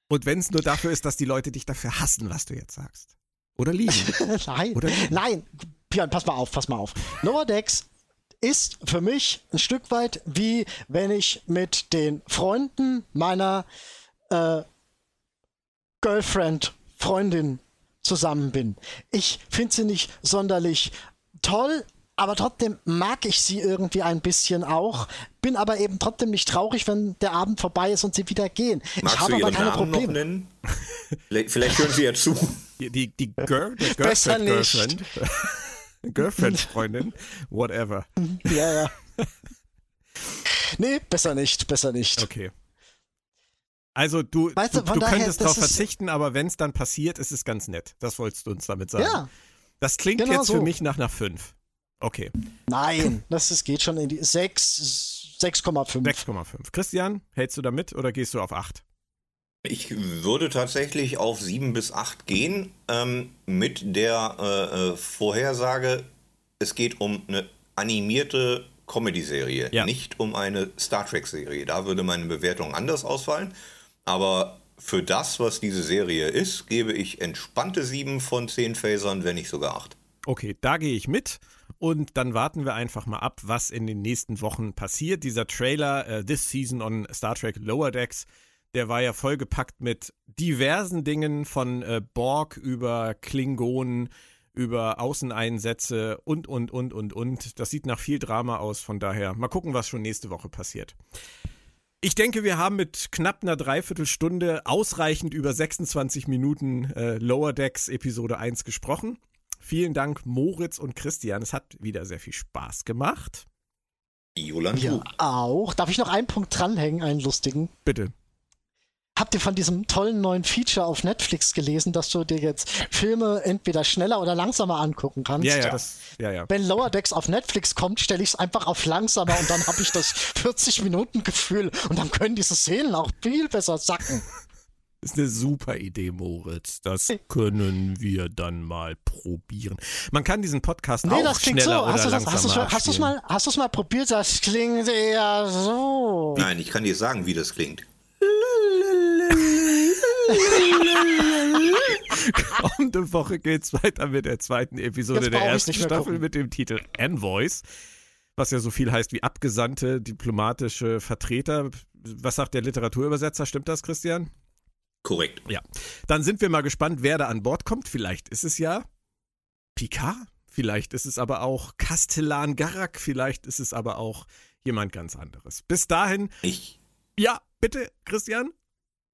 Und wenn es nur dafür ist, dass die Leute dich dafür hassen, was du jetzt sagst. Oder lieben. <laughs> nein, Oder lieben. nein. Björn, pass mal auf, pass mal auf. Decks ist für mich ein Stück weit wie wenn ich mit den Freunden meiner äh, Girlfriend, Freundin zusammen bin. Ich finde sie nicht sonderlich toll, aber trotzdem mag ich sie irgendwie ein bisschen auch. Bin aber eben trotzdem nicht traurig, wenn der Abend vorbei ist und sie wieder gehen. Magst ich habe aber keine Namen Probleme. noch nennen? vielleicht, vielleicht hören sie ja zu. Die, die, die Girl, der Besser Girlfriend, nicht. Girlfriend. <laughs> Girlfriend-Freundin, whatever. <laughs> Ja, ja. nee, besser nicht, besser nicht. Okay. Also du, Weißt du, du, du daher, könntest darauf verzichten, aber wenn es dann passiert, ist es ganz nett. Das wolltest du uns damit sagen. Ja, Das klingt genau jetzt für so. mich nach einer 5. Okay, nein, das ist, geht schon in die 6, 6,5. 6,5. Christian, hältst du da mit oder gehst du auf 8? Ich würde tatsächlich auf 7 bis 8 gehen, ähm, mit der äh, äh, Vorhersage, es geht um eine animierte Comedy-Serie, Ja. nicht um eine Star Trek-Serie. Da würde meine Bewertung anders ausfallen. Aber für das, was diese Serie ist, gebe ich entspannte 7 von 10 Phasern, wenn nicht sogar 8. Okay, da gehe ich mit. Und dann warten wir einfach mal ab, was in den nächsten Wochen passiert. Dieser Trailer, äh, This Season on Star Trek Lower Decks, der war ja vollgepackt mit diversen Dingen von äh, Borg über Klingonen, über Außeneinsätze und, und, und, und, und. Das sieht nach viel Drama aus, von daher mal gucken, was schon nächste Woche passiert. Ich denke, wir haben mit knapp einer Dreiviertelstunde ausreichend über 26 Minuten äh, Lower Decks Episode 1 gesprochen. Vielen Dank, Moritz und Christian. Es hat wieder sehr viel Spaß gemacht. Jolan Ja, auch. Darf ich noch einen Punkt dranhängen, einen lustigen? Bitte. Habt ihr von diesem tollen neuen Feature auf Netflix gelesen, dass du dir jetzt Filme entweder schneller oder langsamer angucken kannst? Ja, ja, das, ja, ja. Wenn Lower Decks auf Netflix kommt, stelle ich es einfach auf langsamer und dann habe ich das <laughs> 40 Minuten Gefühl und dann können diese Szenen auch viel besser sacken. Das ist eine super Idee, Moritz. Das können wir dann mal probieren. Man kann diesen Podcast Nee, auch das klingt so. schneller Hast oder du das, hast langsamer mal, hast du's abspielen. mal, hast du's mal probiert? Das klingt eher so. Nein, ich kann dir sagen, wie das klingt. Kommende Woche geht's weiter mit der zweiten Episode der ersten Staffel gucken. mit dem Titel Envoys, was ja so viel heißt wie abgesandte diplomatische Vertreter. Was sagt der Literaturübersetzer? Stimmt das, Christian? Korrekt. Ja. Dann sind wir mal gespannt, wer da an Bord kommt. Vielleicht ist es ja Picard, vielleicht ist es aber auch Castellan Garak, vielleicht ist es aber auch jemand ganz anderes. Bis dahin, Ich, ja, bitte, Christian.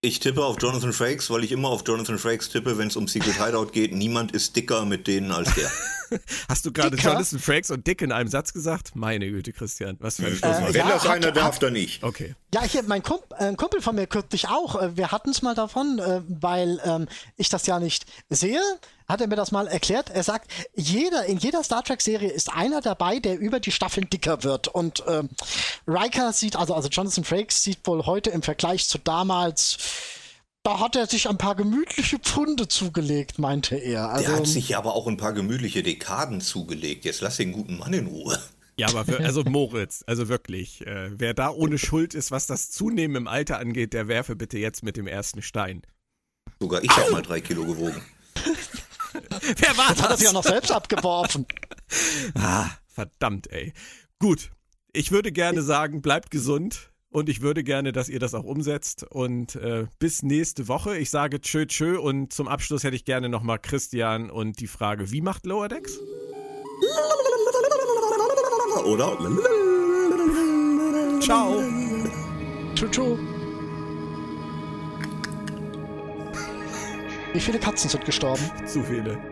Ich tippe auf Jonathan Frakes, weil ich immer auf Jonathan Frakes tippe, wenn es um Secret Hideout geht. Niemand ist dicker mit denen als der. <laughs> <laughs> Hast du gerade? Jonathan Frakes und Dick in einem Satz gesagt? Meine Güte, Christian, was für ein Schluss. Äh, wenn ja, das einer darf, dann nicht. Okay. Ja, hier, mein Kump äh, ein Kumpel von mir kürzlich auch. Äh, wir hatten es mal davon, äh, weil ähm, ich das ja nicht sehe. Hat er mir das mal erklärt? Er sagt, jeder, in jeder Star Trek-Serie ist einer dabei, der über die Staffeln dicker wird. Und ähm, Riker sieht, also, also Jonathan Frakes sieht wohl heute im Vergleich zu damals, da hat er sich ein paar gemütliche Pfunde zugelegt, meinte er. Also, Der hat sich ja aber auch ein paar gemütliche Dekaden zugelegt. Jetzt lass den guten Mann in Ruhe. Ja, aber wir, also Moritz, also wirklich, äh, wer da ohne Schuld ist, was das Zunehmen im Alter angeht, der werfe bitte jetzt mit dem ersten Stein. Sogar ich habe mal drei Kilo gewogen. <laughs> Wer war hat er das? sich ja noch selbst abgeworfen. Ah, verdammt, ey. Gut, ich würde gerne sagen, bleibt gesund und ich würde gerne, dass ihr das auch umsetzt. Und äh, bis nächste Woche. Ich sage tschö, tschö. Und zum Abschluss hätte ich gerne nochmal Christian und die Frage, wie macht Lower Decks? Oder? Ciao. Tschö, tschö. Wie viele Katzen sind gestorben? Zu viele.